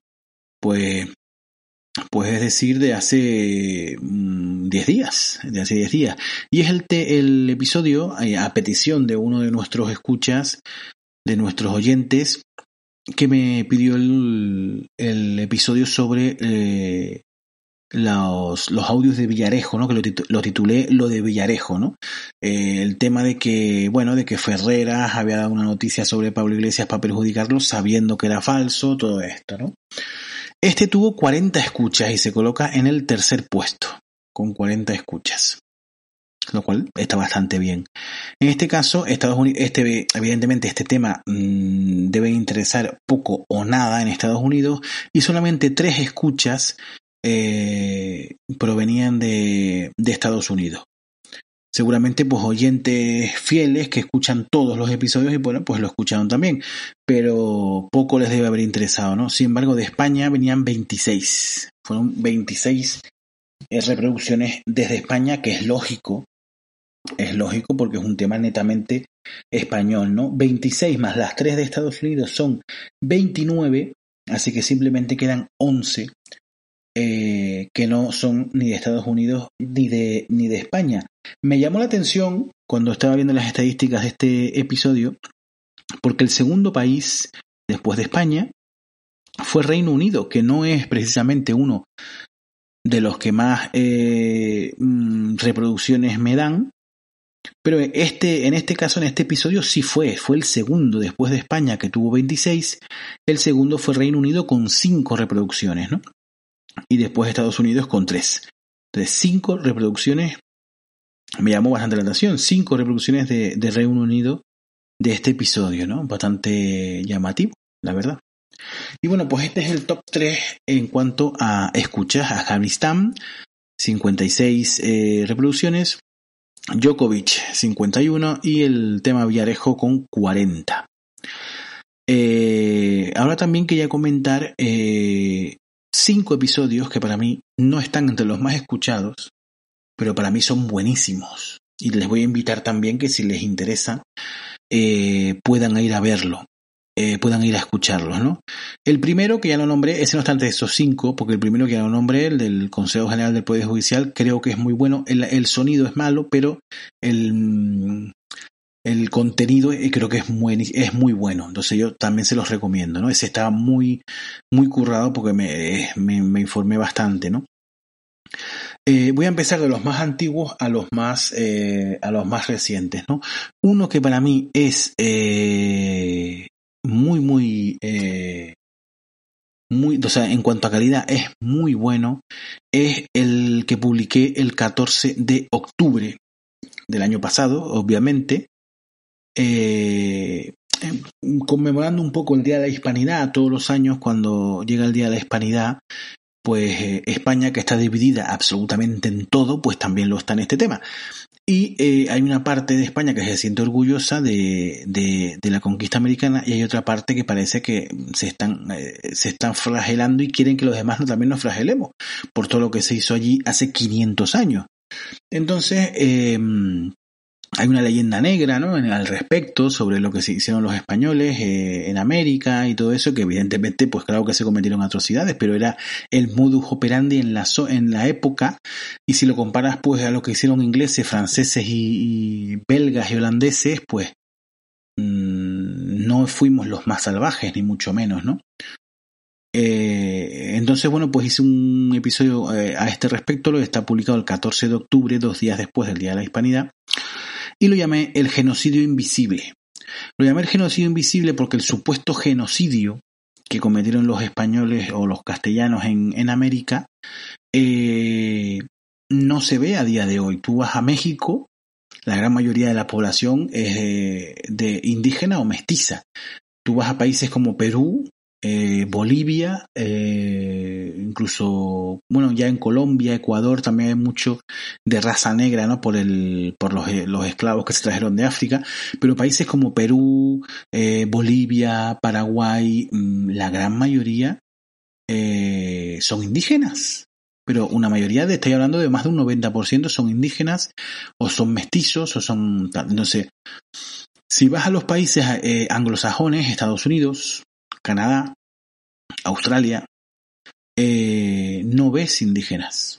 pues pues es decir, de hace 10 mm, días, de hace 10 días. Y es el, el episodio, eh, a petición de uno de nuestros escuchas, de nuestros oyentes, que me pidió el, el episodio sobre eh, los, los, audios de Villarejo, ¿no? Que lo, titulé lo de Villarejo, ¿no? Eh, el tema de que, bueno, de que Ferreras había dado una noticia sobre Pablo Iglesias para perjudicarlo sabiendo que era falso, todo esto, ¿no? Este tuvo 40 escuchas y se coloca en el tercer puesto, con 40 escuchas. lo cual está bastante bien. En este caso, Estados Unidos, este, evidentemente este tema mmm, debe interesar poco o nada en Estados Unidos y solamente tres escuchas eh, provenían de Estados Unidos seguramente pues oyentes fieles que escuchan todos los episodios y bueno, pues lo escucharon también, pero poco les debe haber interesado, ¿no? Sin embargo, de España venían 26, fueron 26 eh, reproducciones desde España, que es lógico, es lógico porque es un tema netamente español, ¿no? 26 más las 3 de Estados Unidos son 29, así que simplemente quedan 11 eh, que no son ni de Estados Unidos ni de, ni de España. Me llamó la atención cuando estaba viendo las estadísticas de este episodio, porque el segundo país después de España fue Reino Unido, que no es precisamente uno de los que más eh, mm, reproducciones me dan, pero este, en este caso, en este episodio, sí fue, fue el segundo después de España que tuvo 26, el segundo fue Reino Unido con 5 reproducciones, ¿no? Y después Estados Unidos con tres. Entonces, cinco reproducciones, me llamó bastante la atención, cinco reproducciones de, Reino Unido de este episodio, ¿no? Bastante llamativo, la verdad. Y bueno, pues este es el top 3 en cuanto a escuchas. Afganistán, 56 eh, reproducciones. Djokovic, 51. Y el tema Villarejo con 40. Eh, ahora también quería comentar eh, cinco episodios que para mí no están entre los más escuchados, pero para mí son buenísimos. Y les voy a invitar también que si les interesa eh, puedan ir a verlo, eh, puedan ir a escucharlos, ¿no? El primero que ya lo nombré, ese no está entre esos cinco, porque el primero que ya lo nombré, el del Consejo General del Poder Judicial, creo que es muy bueno. El, el sonido es malo, pero el, el contenido eh, creo que es muy, es muy bueno. Entonces yo también se los recomiendo, ¿no? Ese estaba muy, muy currado porque me, eh, me, informé bastante, ¿no? Eh, voy a empezar de los más antiguos a los más, a los más recientes, ¿no? Uno que para mí es muy, muy, muy, o sea, en cuanto a calidad es muy bueno, es el que publiqué el 14 de octubre del año pasado, obviamente, eh, conmemorando un poco el Día de la Hispanidad, todos los años cuando llega el Día de la Hispanidad, pues eh, España, que está dividida absolutamente en todo, pues también lo está en este tema. Y eh, hay una parte de España que se siente orgullosa de, de, la conquista americana y hay otra parte que parece que se están, se están flagelando y quieren que los demás no, también nos flagelemos por todo lo que se hizo allí hace 500 años. Entonces, eh, hay una leyenda negra ¿no? al respecto sobre lo que se hicieron los españoles eh, en América y todo eso, que evidentemente, pues claro que se cometieron atrocidades, pero era el modus operandi en la, en la época, y si lo comparas pues a lo que hicieron ingleses, franceses y, belgas y holandeses, pues mmm, no fuimos los más salvajes, ni mucho menos, ¿no? Eh, entonces, bueno, pues hice un episodio eh, a este respecto, lo está publicado el 14 de octubre, dos días después del Día de la Hispanidad y lo llamé el genocidio invisible. Lo llamé el genocidio invisible porque el supuesto genocidio que cometieron los españoles o los castellanos en, América eh, no se ve a día de hoy. Tú vas a México, la gran mayoría de la población es de indígena o mestiza. Tú vas a países como Perú, eh, Bolivia, eh, incluso, bueno, ya en Colombia, Ecuador también hay mucho de raza negra, ¿no? Por el, por los, eh, los esclavos que se trajeron de África, pero países como Perú, Bolivia, Paraguay, mm, la gran mayoría son indígenas. Pero una mayoría de, estoy hablando de más de un 90% son indígenas, o son mestizos, o son, no sé. Si vas a los países anglosajones, Estados Unidos, Canadá, Australia, eh, no ves indígenas.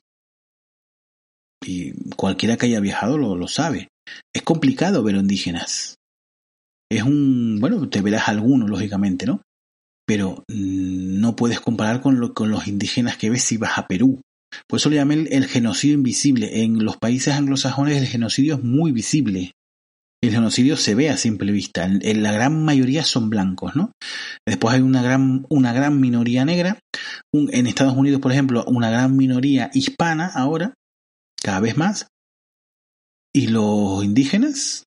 Y cualquiera que haya viajado lo, lo sabe. Es complicado ver indígenas. Es un, bueno, te verás alguno, lógicamente, ¿no? Pero mm, no puedes comparar con, con los indígenas que ves si vas a Perú. Por eso le llamé el genocidio invisible. En los países anglosajones el genocidio es muy visible el genocidio se ve a simple vista. La gran mayoría son blancos, ¿no? Después hay una gran, una gran minoría negra. en Estados Unidos, por ejemplo, una gran minoría hispana ahora, cada vez más. y los indígenas,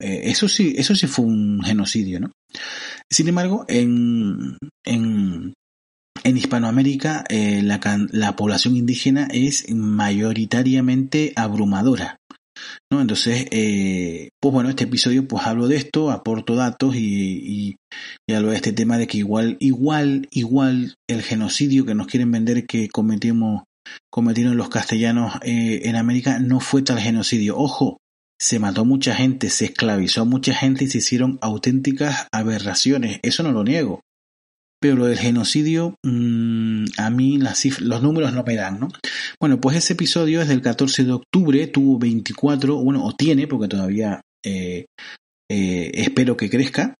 eh, eso sí, eso sí fue un genocidio, ¿no? Sin embargo, en, en, en Hispanoamérica eh, la, la, población indígena es mayoritariamente abrumadora. ¿No? Entonces, eh, pues bueno, este episodio pues hablo de esto, aporto datos y, y, hablo de este tema de que igual, igual, igual el genocidio que nos quieren vender que cometimos, cometieron los castellanos eh, en América no fue tal genocidio. Ojo, se mató mucha gente, se esclavizó a mucha gente y se hicieron auténticas aberraciones. Eso no lo niego. Pero lo del genocidio, mmm, a mí los números no me dan, ¿no? Bueno, pues ese episodio es del 14 de octubre, tuvo 24, bueno, o tiene, porque todavía eh, eh, espero que crezca,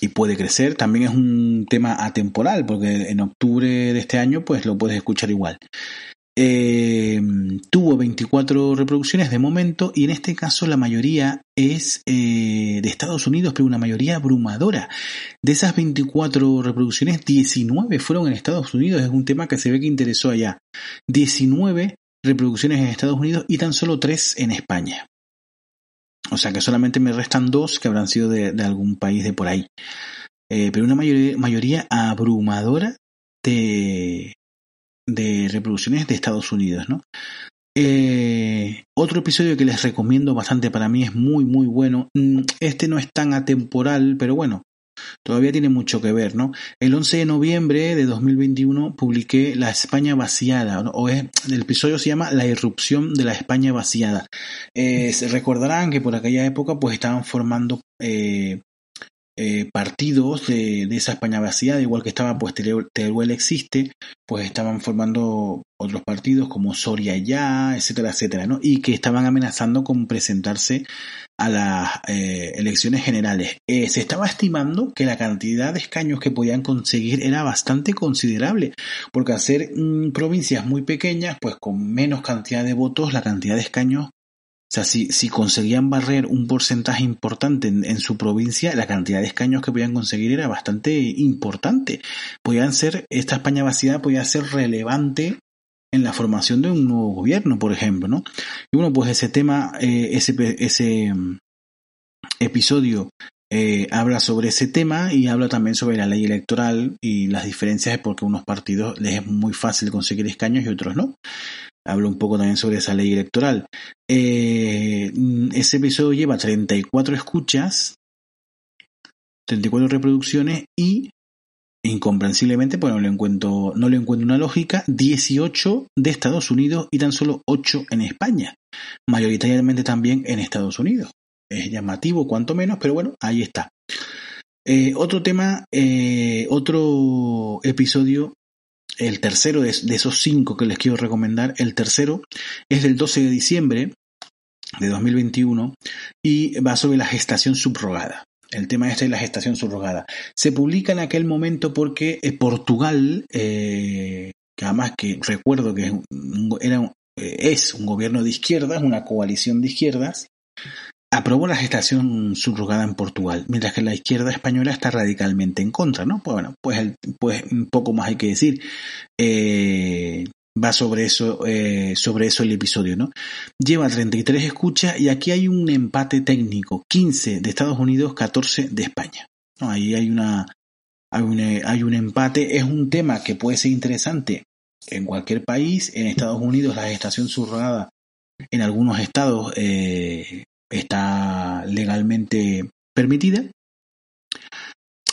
y puede crecer. También es un tema atemporal, porque en octubre de este año, pues lo puedes escuchar igual. Eh, tuvo 24 reproducciones de momento y en este caso la mayoría es eh, de Estados Unidos, pero una mayoría abrumadora. De esas 24 reproducciones, 19 fueron en Estados Unidos. Es un tema que se ve que interesó allá. 19 reproducciones en Estados Unidos y tan solo 3 en España. O sea que solamente me restan dos que habrán sido de, algún país de por ahí. Eh, pero una mayoría, mayoría abrumadora de, de reproducciones de Estados Unidos, ¿no? Eh, otro episodio que les recomiendo bastante para mí es muy muy bueno. Mm, este no es tan atemporal, pero bueno, todavía tiene mucho que ver, ¿no? El 11 de noviembre de 2021 publiqué La España vaciada, o es, el episodio se llama La irrupción de la España vaciada. Se recordarán que por aquella época pues estaban formando eh, eh, partidos de, esa España vaciada, igual que estaba pues Teruel existe, pues estaban formando otros partidos como Soria ya, etcétera, etcétera, ¿no? Y que estaban amenazando con presentarse a las eh, elecciones generales. Eh, se estaba estimando que la cantidad de escaños que podían conseguir era bastante considerable, porque hacer mm, provincias muy pequeñas, pues con menos cantidad de votos, la cantidad de escaños o sea, si, si conseguían barrer un porcentaje importante en, su provincia, la cantidad de escaños que podían conseguir era bastante importante. Podían ser, esta España vaciada podía ser relevante en la formación de un nuevo gobierno, por ejemplo, ¿no? Y bueno, pues ese tema, eh, ese, ese mm, episodio eh, habla sobre ese tema y habla también sobre la ley electoral y las diferencias porque unos partidos les es muy fácil conseguir escaños y otros no hablo un poco también sobre esa ley electoral. Eh, ese episodio lleva 34 escuchas, 34 reproducciones y incomprensiblemente, pues no le encuentro, no le encuentro una lógica, 18 de Estados Unidos y tan solo 8 en España, mayoritariamente también en Estados Unidos. Es llamativo, cuanto menos, pero bueno, ahí está. Eh, otro tema, eh, otro episodio el tercero de, esos cinco que les quiero recomendar, el tercero es del 12 de diciembre de 2021 y va sobre la gestación subrogada. El tema este es la gestación subrogada. Se publica en aquel momento porque eh, Portugal, eh, que además que recuerdo que era, eh, es un gobierno de izquierdas, una coalición de izquierdas, aprobó la gestación subrogada en Portugal, mientras que la izquierda española está radicalmente en contra, ¿no? Pues bueno, pues, pues un poco más hay que decir. Eh, va sobre eso, eh, sobre eso el episodio, ¿no? Lleva 33 escuchas y aquí hay un empate técnico, 15 de Estados Unidos, 14 de España. ¿no? Ahí hay una, hay un, hay un empate, es un tema que puede ser interesante en cualquier país, en Estados Unidos la gestación subrogada en algunos estados eh, está legalmente permitida.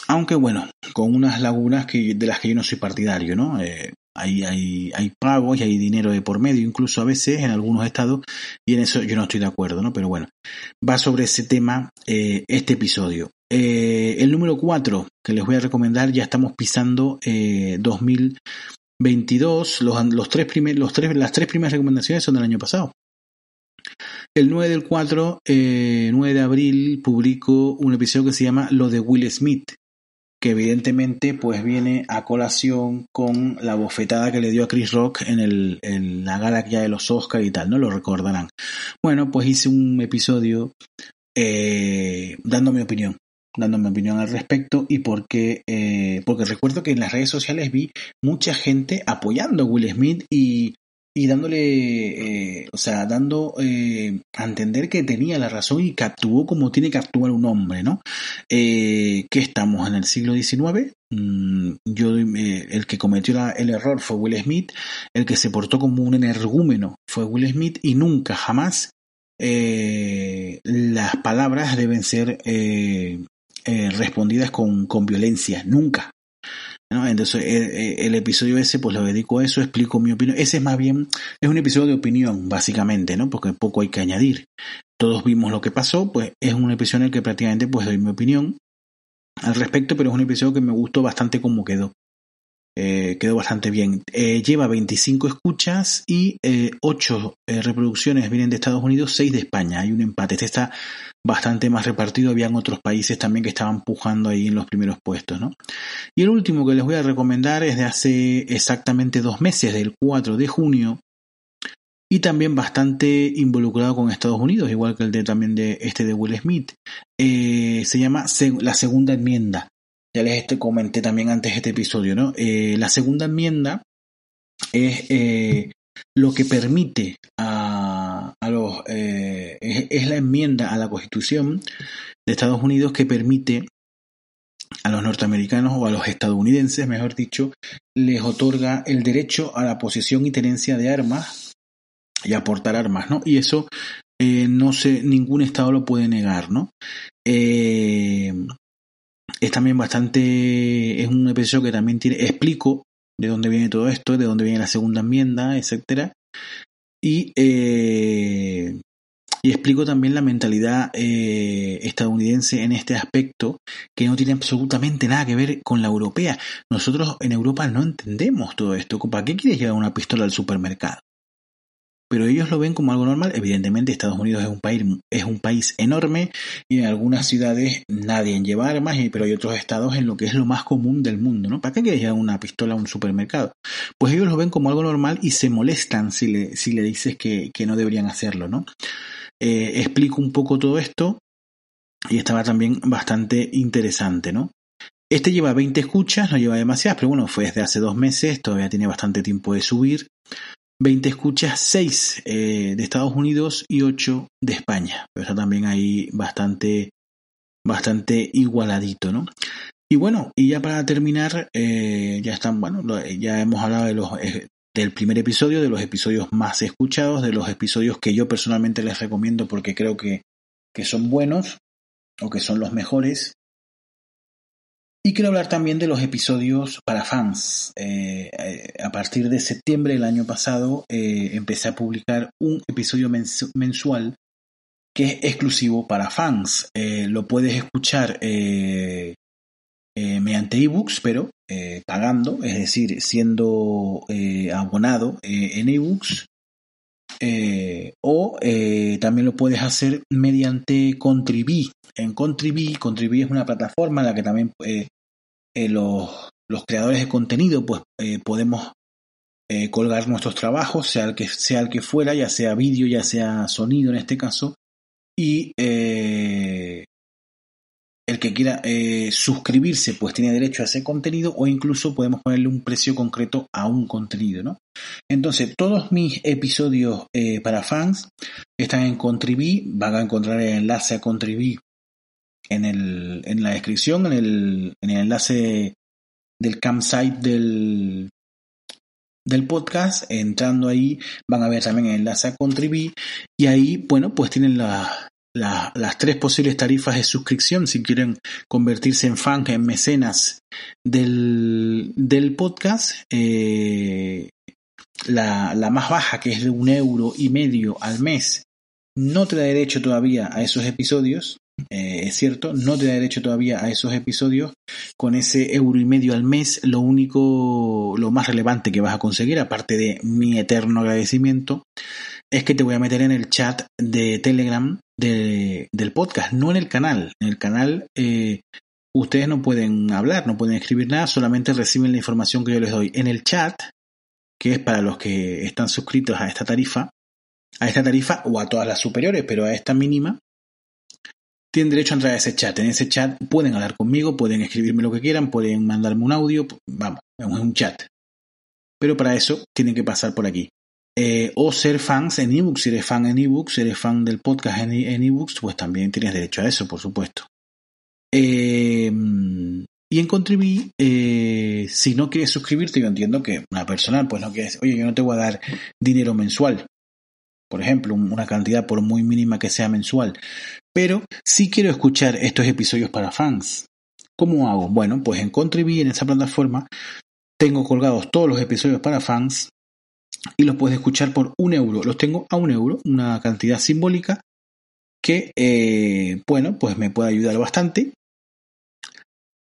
Aunque bueno, con unas lagunas que, de las que yo no soy partidario, ¿no? Eh, hay, hay, hay pagos y hay dinero de por medio, incluso a veces en algunos estados, y en eso yo no estoy de acuerdo, ¿no? Pero bueno, va sobre ese tema eh, este episodio. Eh, el número 4 que les voy a recomendar, ya estamos pisando 2022, los, los tres primer, los tres, las tres primeras recomendaciones son del año pasado. El 9 del 4, 9 eh, de abril, publico un episodio que se llama Lo de Will Smith, que evidentemente pues viene a colación con la bofetada que le dio a Chris Rock en, el, la gala ya de los Oscars y tal, ¿no? Lo recordarán. Bueno, pues hice un episodio eh, dando mi opinión, dando mi opinión al respecto y porque, eh, porque recuerdo que en las redes sociales vi mucha gente apoyando a Will Smith y y dándole, eh, o sea, dando eh, a entender que tenía la razón y que actuó como tiene que actuar un hombre, ¿no? Eh, que estamos en el siglo XIX. Mm, yo, eh, el que cometió el error fue Will Smith, el que se portó como un energúmeno fue Will Smith y nunca, jamás las palabras deben ser respondidas con, con violencia, nunca. Entonces el, episodio ese pues lo dedico a eso, explico mi opinión. Ese es más bien, es un episodio de opinión básicamente, ¿no? Porque poco hay que añadir. Todos vimos lo que pasó, pues es un episodio en el que prácticamente pues doy mi opinión al respecto, pero es un episodio que me gustó bastante como quedó. Eh, quedó bastante bien. Eh, lleva 25 escuchas y eh, 8 eh, reproducciones vienen de Estados Unidos, 6 de España. Hay un empate. Este está bastante más repartido. Habían otros países también que estaban pujando ahí en los primeros puestos. ¿no? Y el último que les voy a recomendar es de hace exactamente dos meses, del 4 de junio. Y también bastante involucrado con Estados Unidos, igual que el de también de este de Will Smith. se llama La Segunda Enmienda ya les comenté también antes este episodio, ¿no? Eh, la segunda enmienda es eh, lo que permite a, los eh, es, la enmienda a la Constitución de Estados Unidos que permite a los norteamericanos o a los estadounidenses, mejor dicho, les otorga el derecho a la posesión y tenencia de armas y aportar armas, ¿no? Y eso no sé, ningún estado lo puede negar, ¿no? Es también bastante, es un episodio que también tiene, explico de dónde viene todo esto, de dónde viene la segunda enmienda, etcétera, y, eh, y explico también la mentalidad eh, estadounidense en este aspecto que no tiene absolutamente nada que ver con la europea. Nosotros en Europa no entendemos todo esto. ¿Para qué quieres llevar una pistola al supermercado? Pero ellos lo ven como algo normal. Evidentemente Estados Unidos es un país, es un país enorme y en algunas ciudades nadie lleva armas, pero hay otros estados en lo que es lo más común del mundo, ¿no? ¿Para qué quieres llevar una pistola a un supermercado? Pues ellos lo ven como algo normal y se molestan si le, si le dices que, no deberían hacerlo, ¿no? Eh, explico un poco todo esto y estaba también bastante interesante, ¿no? Este lleva 20 escuchas, no lleva demasiadas, pero bueno, fue desde hace dos meses, todavía tiene bastante tiempo de subir. 20 escuchas, 6 eh, de Estados Unidos y 8 de España. Pero está también ahí bastante, bastante igualadito, ¿no? Y bueno, y ya para terminar, eh, ya están, bueno, ya hemos hablado de los, eh, del primer episodio, de los episodios más escuchados, de los episodios que yo personalmente les recomiendo porque creo que, que son buenos o que son los mejores. Y quiero hablar también de los episodios para fans. Eh, eh, a partir de septiembre del año pasado eh, empecé a publicar un episodio mensual que es exclusivo para fans. lo puedes escuchar mediante ebooks, pero pagando, es decir, siendo abonado en ebooks. o también lo puedes hacer mediante Contribui. En Contribui, Contribui es una plataforma en la que también eh, los, creadores de contenido pues eh, podemos eh, colgar nuestros trabajos, sea el que sea el que fuera, ya sea vídeo, ya sea sonido en este caso, y el que quiera suscribirse pues tiene derecho a ese contenido o incluso podemos ponerle un precio concreto a un contenido, ¿no? Entonces todos mis episodios para fans están en Contribui, van a encontrar el enlace a Contribui en, el, en la descripción, en el, en el enlace del campsite del, del podcast, entrando ahí van a ver también el enlace a Contribui y ahí, bueno, pues tienen la, las tres posibles tarifas de suscripción si quieren convertirse en fans, en mecenas del, del podcast. Eh, la, la más baja, que es de un euro y medio al mes, no te da derecho todavía a esos episodios. Eh, es cierto, no te da derecho todavía a esos episodios. Con ese euro y medio al mes, lo único, lo más relevante que vas a conseguir, aparte de mi eterno agradecimiento, es que te voy a meter en el chat de Telegram del podcast, no en el canal. En el canal eh, ustedes no pueden hablar, no pueden escribir nada, solamente reciben la información que yo les doy. En el chat, que es para los que están suscritos a esta tarifa, a esta tarifa o a todas las superiores, pero a esta mínima, tienen derecho a entrar a ese chat. En ese chat pueden hablar conmigo, pueden escribirme lo que quieran, pueden mandarme un audio, vamos, es un chat. Pero para eso tienen que pasar por aquí. eh, o ser fans en ebooks. Si eres fan en ebooks, si eres fan del podcast en, ebooks, pues también tienes derecho a eso, por supuesto. Eh, y en Contribui, eh, si no quieres suscribirte, yo entiendo que una persona, pues no quieres, oye, yo no te voy a dar dinero mensual, por ejemplo, una cantidad por muy mínima que sea mensual, pero si quiero escuchar estos episodios para fans. ¿Cómo hago? Bueno, pues en Contribui, en esa plataforma, tengo colgados todos los episodios para fans y los puedes escuchar por un euro. Los tengo a un euro, una cantidad simbólica que, eh, bueno, pues me puede ayudar bastante.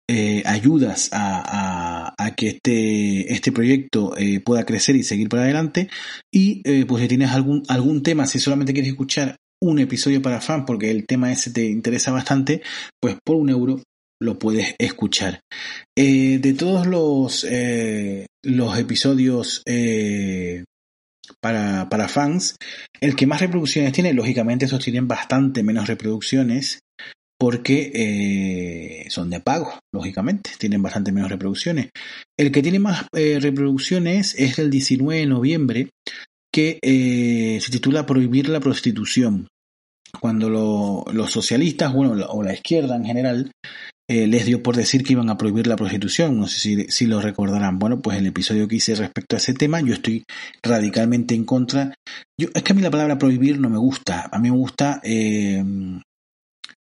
Eh, ayudas a, que este, este proyecto eh, pueda crecer y seguir para adelante. Y pues si tienes algún, algún tema, si solamente quieres escuchar un episodio para fan porque el tema ese te interesa bastante, pues por un euro lo puedes escuchar. de todos los, los episodios para, para fans. El que más reproducciones tiene, lógicamente esos tienen bastante menos reproducciones porque eh, son de pago, lógicamente, tienen bastante menos reproducciones. El que tiene más eh, reproducciones es el 19 de noviembre, que eh, se titula Prohibir la prostitución. Cuando los socialistas, bueno, o la izquierda en general, eh, les dio por decir que iban a prohibir la prostitución. No sé si, si, lo recordarán. Bueno, pues el episodio que hice respecto a ese tema, yo estoy radicalmente en contra. Yo, es que a mí la palabra prohibir no me gusta. A mí me gusta eh,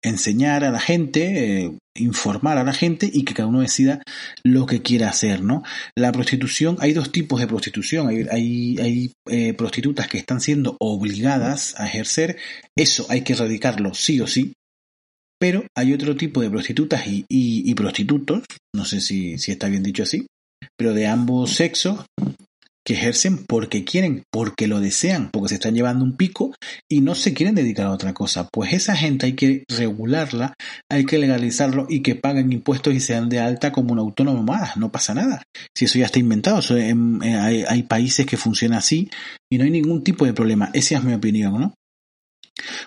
enseñar a la gente, eh, informar a la gente y que cada uno decida lo que quiera hacer, ¿no? La prostitución, hay dos tipos de prostitución. Hay, hay prostitutas que están siendo obligadas a ejercer. Eso hay que erradicarlo sí o sí pero hay otro tipo de prostitutas y, prostitutos, no sé si, está bien dicho así, pero de ambos sexos que ejercen porque quieren, porque lo desean, porque se están llevando un pico y no se quieren dedicar a otra cosa. Pues esa gente hay que regularla, hay que legalizarlo y que paguen impuestos y sean de alta como un autónomo más. No pasa nada. Si eso ya está inventado, hay, hay países que funcionan así y no hay ningún tipo de problema. Esa es mi opinión, ¿no?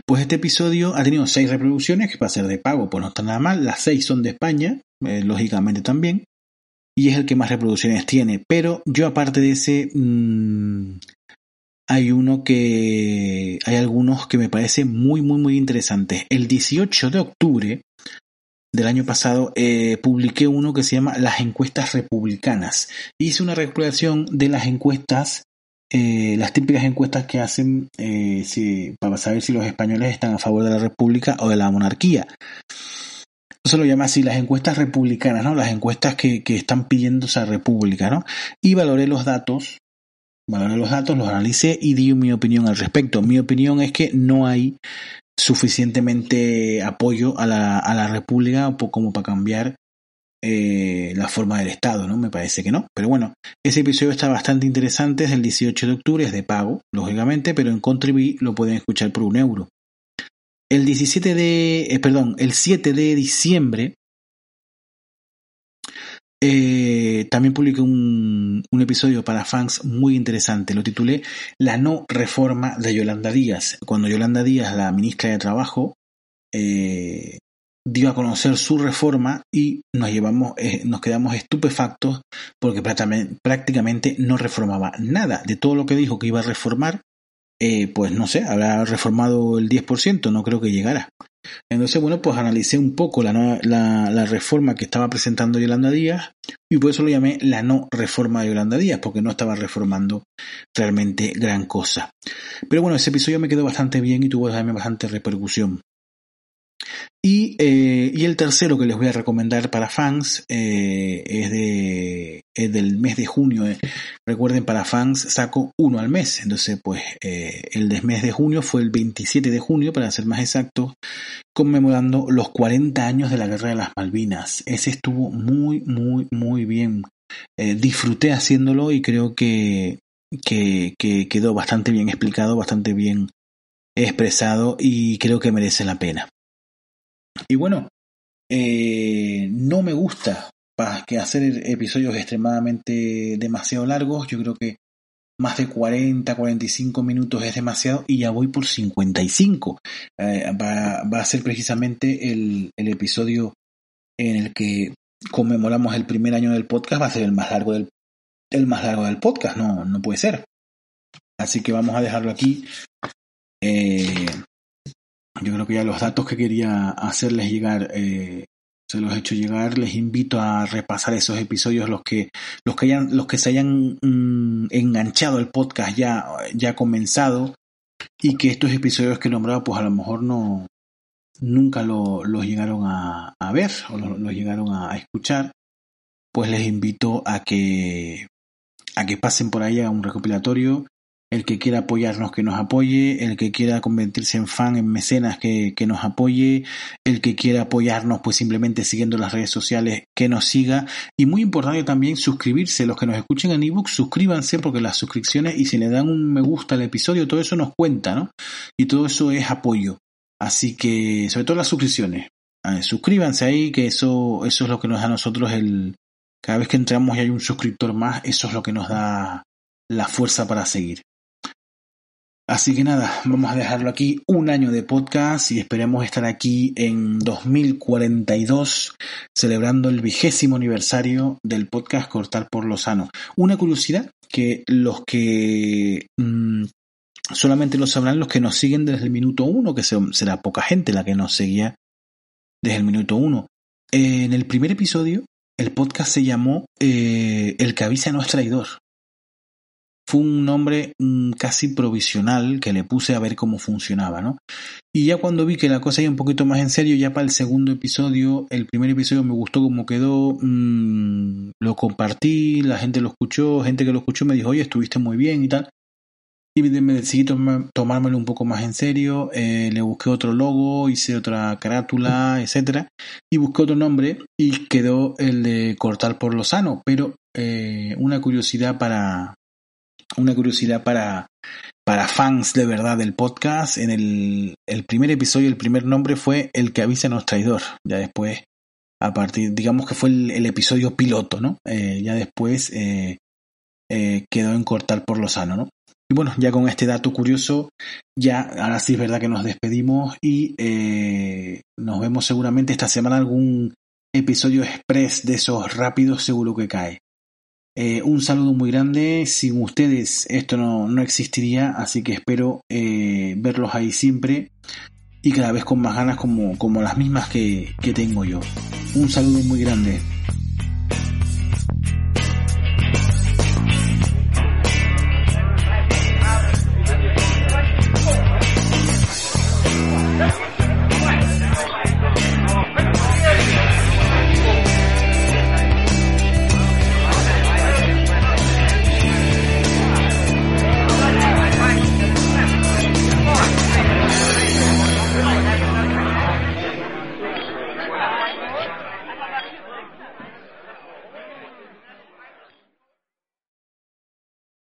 Pues este episodio ha tenido seis reproducciones, que para ser de pago, pues no está nada mal. Las seis son de España, eh, lógicamente también. Y es el que más reproducciones tiene. Pero yo aparte de ese, mmm, hay uno que... Hay algunos que me parecen muy, muy, muy interesantes. El 18 de octubre del año pasado eh, publiqué uno que se llama Las encuestas republicanas. Hice una recopilación de las encuestas eh, las típicas encuestas que hacen eh, para saber si los españoles están a favor de la república o de la monarquía. Eso lo llama así las encuestas republicanas, ¿no? Las encuestas que, están pidiendo esa república, ¿no? Y valoré los datos, valoré los datos, los analicé y di mi opinión al respecto. Mi opinión es que no hay suficientemente apoyo a la, a la república como para cambiar eh, la forma del Estado, ¿no? Me parece que no. Pero bueno, ese episodio está bastante interesante, es el 18 de octubre, es de pago, lógicamente, pero en Contribui lo pueden escuchar por un euro. El 17 de, eh, perdón, el 7 de diciembre eh, también publiqué un, episodio para fans muy interesante. Lo titulé La no reforma de Yolanda Díaz. Cuando Yolanda Díaz, la ministra de Trabajo, eh, dio a conocer su reforma y nos llevamos, eh, nos quedamos estupefactos porque prácticamente no reformaba nada de todo lo que dijo que iba a reformar. Eh, pues no sé, habrá reformado el 10%, no creo que llegara. Entonces, bueno, pues analicé un poco la, la, reforma que estaba presentando Yolanda Díaz y por eso lo llamé la no reforma de Yolanda Díaz, porque no estaba reformando realmente gran cosa. Pero bueno, ese episodio me quedó bastante bien y tuvo bastante repercusión. Y, eh, y, el tercero que les voy a recomendar para fans eh, es, de, del mes de junio. Eh. Recuerden, para fans saco uno al mes. Entonces, pues el mes de junio fue el 27 de junio, para ser más exacto, conmemorando los 40 años de la Guerra de las Malvinas. Ese estuvo muy, muy, muy bien. disfruté haciéndolo y creo que quedó bastante bien explicado, bastante bien expresado y creo que merece la pena. Y bueno, eh, no me gusta para que hacer episodios extremadamente demasiado largos. Yo creo que más de 40, 45 minutos es demasiado y ya voy por 55. Eh, va, va, a ser precisamente el, episodio en el que conmemoramos el primer año del podcast. Va a ser el más largo del, el más largo del podcast. No, no puede ser. Así que vamos a dejarlo aquí. Eh, yo creo que ya los datos que quería hacerles llegar eh, se los he hecho llegar. Les invito a repasar esos episodios, los que, los que, hayan, los que se hayan mm, enganchado el podcast ya, ya comenzado y que estos episodios que he nombrado, pues a lo mejor no nunca los lo llegaron a, ver o los lo llegaron a, escuchar, pues les invito a que a que pasen por ahí a un recopilatorio el que quiera apoyarnos que nos apoye, el que quiera convertirse en fan, en mecenas que, que, nos apoye, el que quiera apoyarnos pues simplemente siguiendo las redes sociales que nos siga y muy importante también suscribirse, los que nos escuchen en ebook suscríbanse porque las suscripciones y si le dan un me gusta al episodio todo eso nos cuenta, ¿no? Y todo eso es apoyo. Así que sobre todo las suscripciones, suscríbanse ahí que eso, eso es lo que nos da a nosotros el... Cada vez que entramos y hay un suscriptor más, eso es lo que nos da la fuerza para seguir. Así que nada, vamos a dejarlo aquí un año de podcast y esperemos estar aquí en 2042 celebrando el vigésimo aniversario del podcast Cortar por lo Sano. Una curiosidad que los que mmm, solamente lo sabrán los que nos siguen desde el minuto uno, que será poca gente la que nos seguía desde el minuto uno. En el primer episodio, el podcast se llamó eh, El que avisa no es traidor fue un nombre mm, casi provisional que le puse a ver cómo funcionaba, ¿no? Y ya cuando vi que la cosa iba un poquito más en serio, ya para el segundo episodio, el primer episodio me gustó como quedó, mmm, lo compartí, la gente lo escuchó, gente que lo escuchó me dijo, oye, estuviste muy bien y tal. Y me decidí tomármelo un poco más en serio, eh, le busqué otro logo, hice otra carátula, etcétera, y busqué otro nombre y quedó el de Cortar por lo Sano, pero eh, una curiosidad para, una curiosidad para, para fans de verdad del podcast. En el, el primer episodio, el primer nombre fue El que avisa no es traidor. Ya después, a partir, digamos que fue el, episodio piloto, ¿no? Eh, ya después eh, eh, quedó en cortar por lo sano, ¿no? Y bueno, ya con este dato curioso, ya ahora sí es verdad que nos despedimos y nos vemos seguramente esta semana algún episodio express de esos rápidos seguro que cae. Eh, un saludo muy grande. Sin ustedes esto no, no existiría, así que espero eh, verlos ahí siempre y cada vez con más ganas como, como las mismas que, que tengo yo. Un saludo muy grande.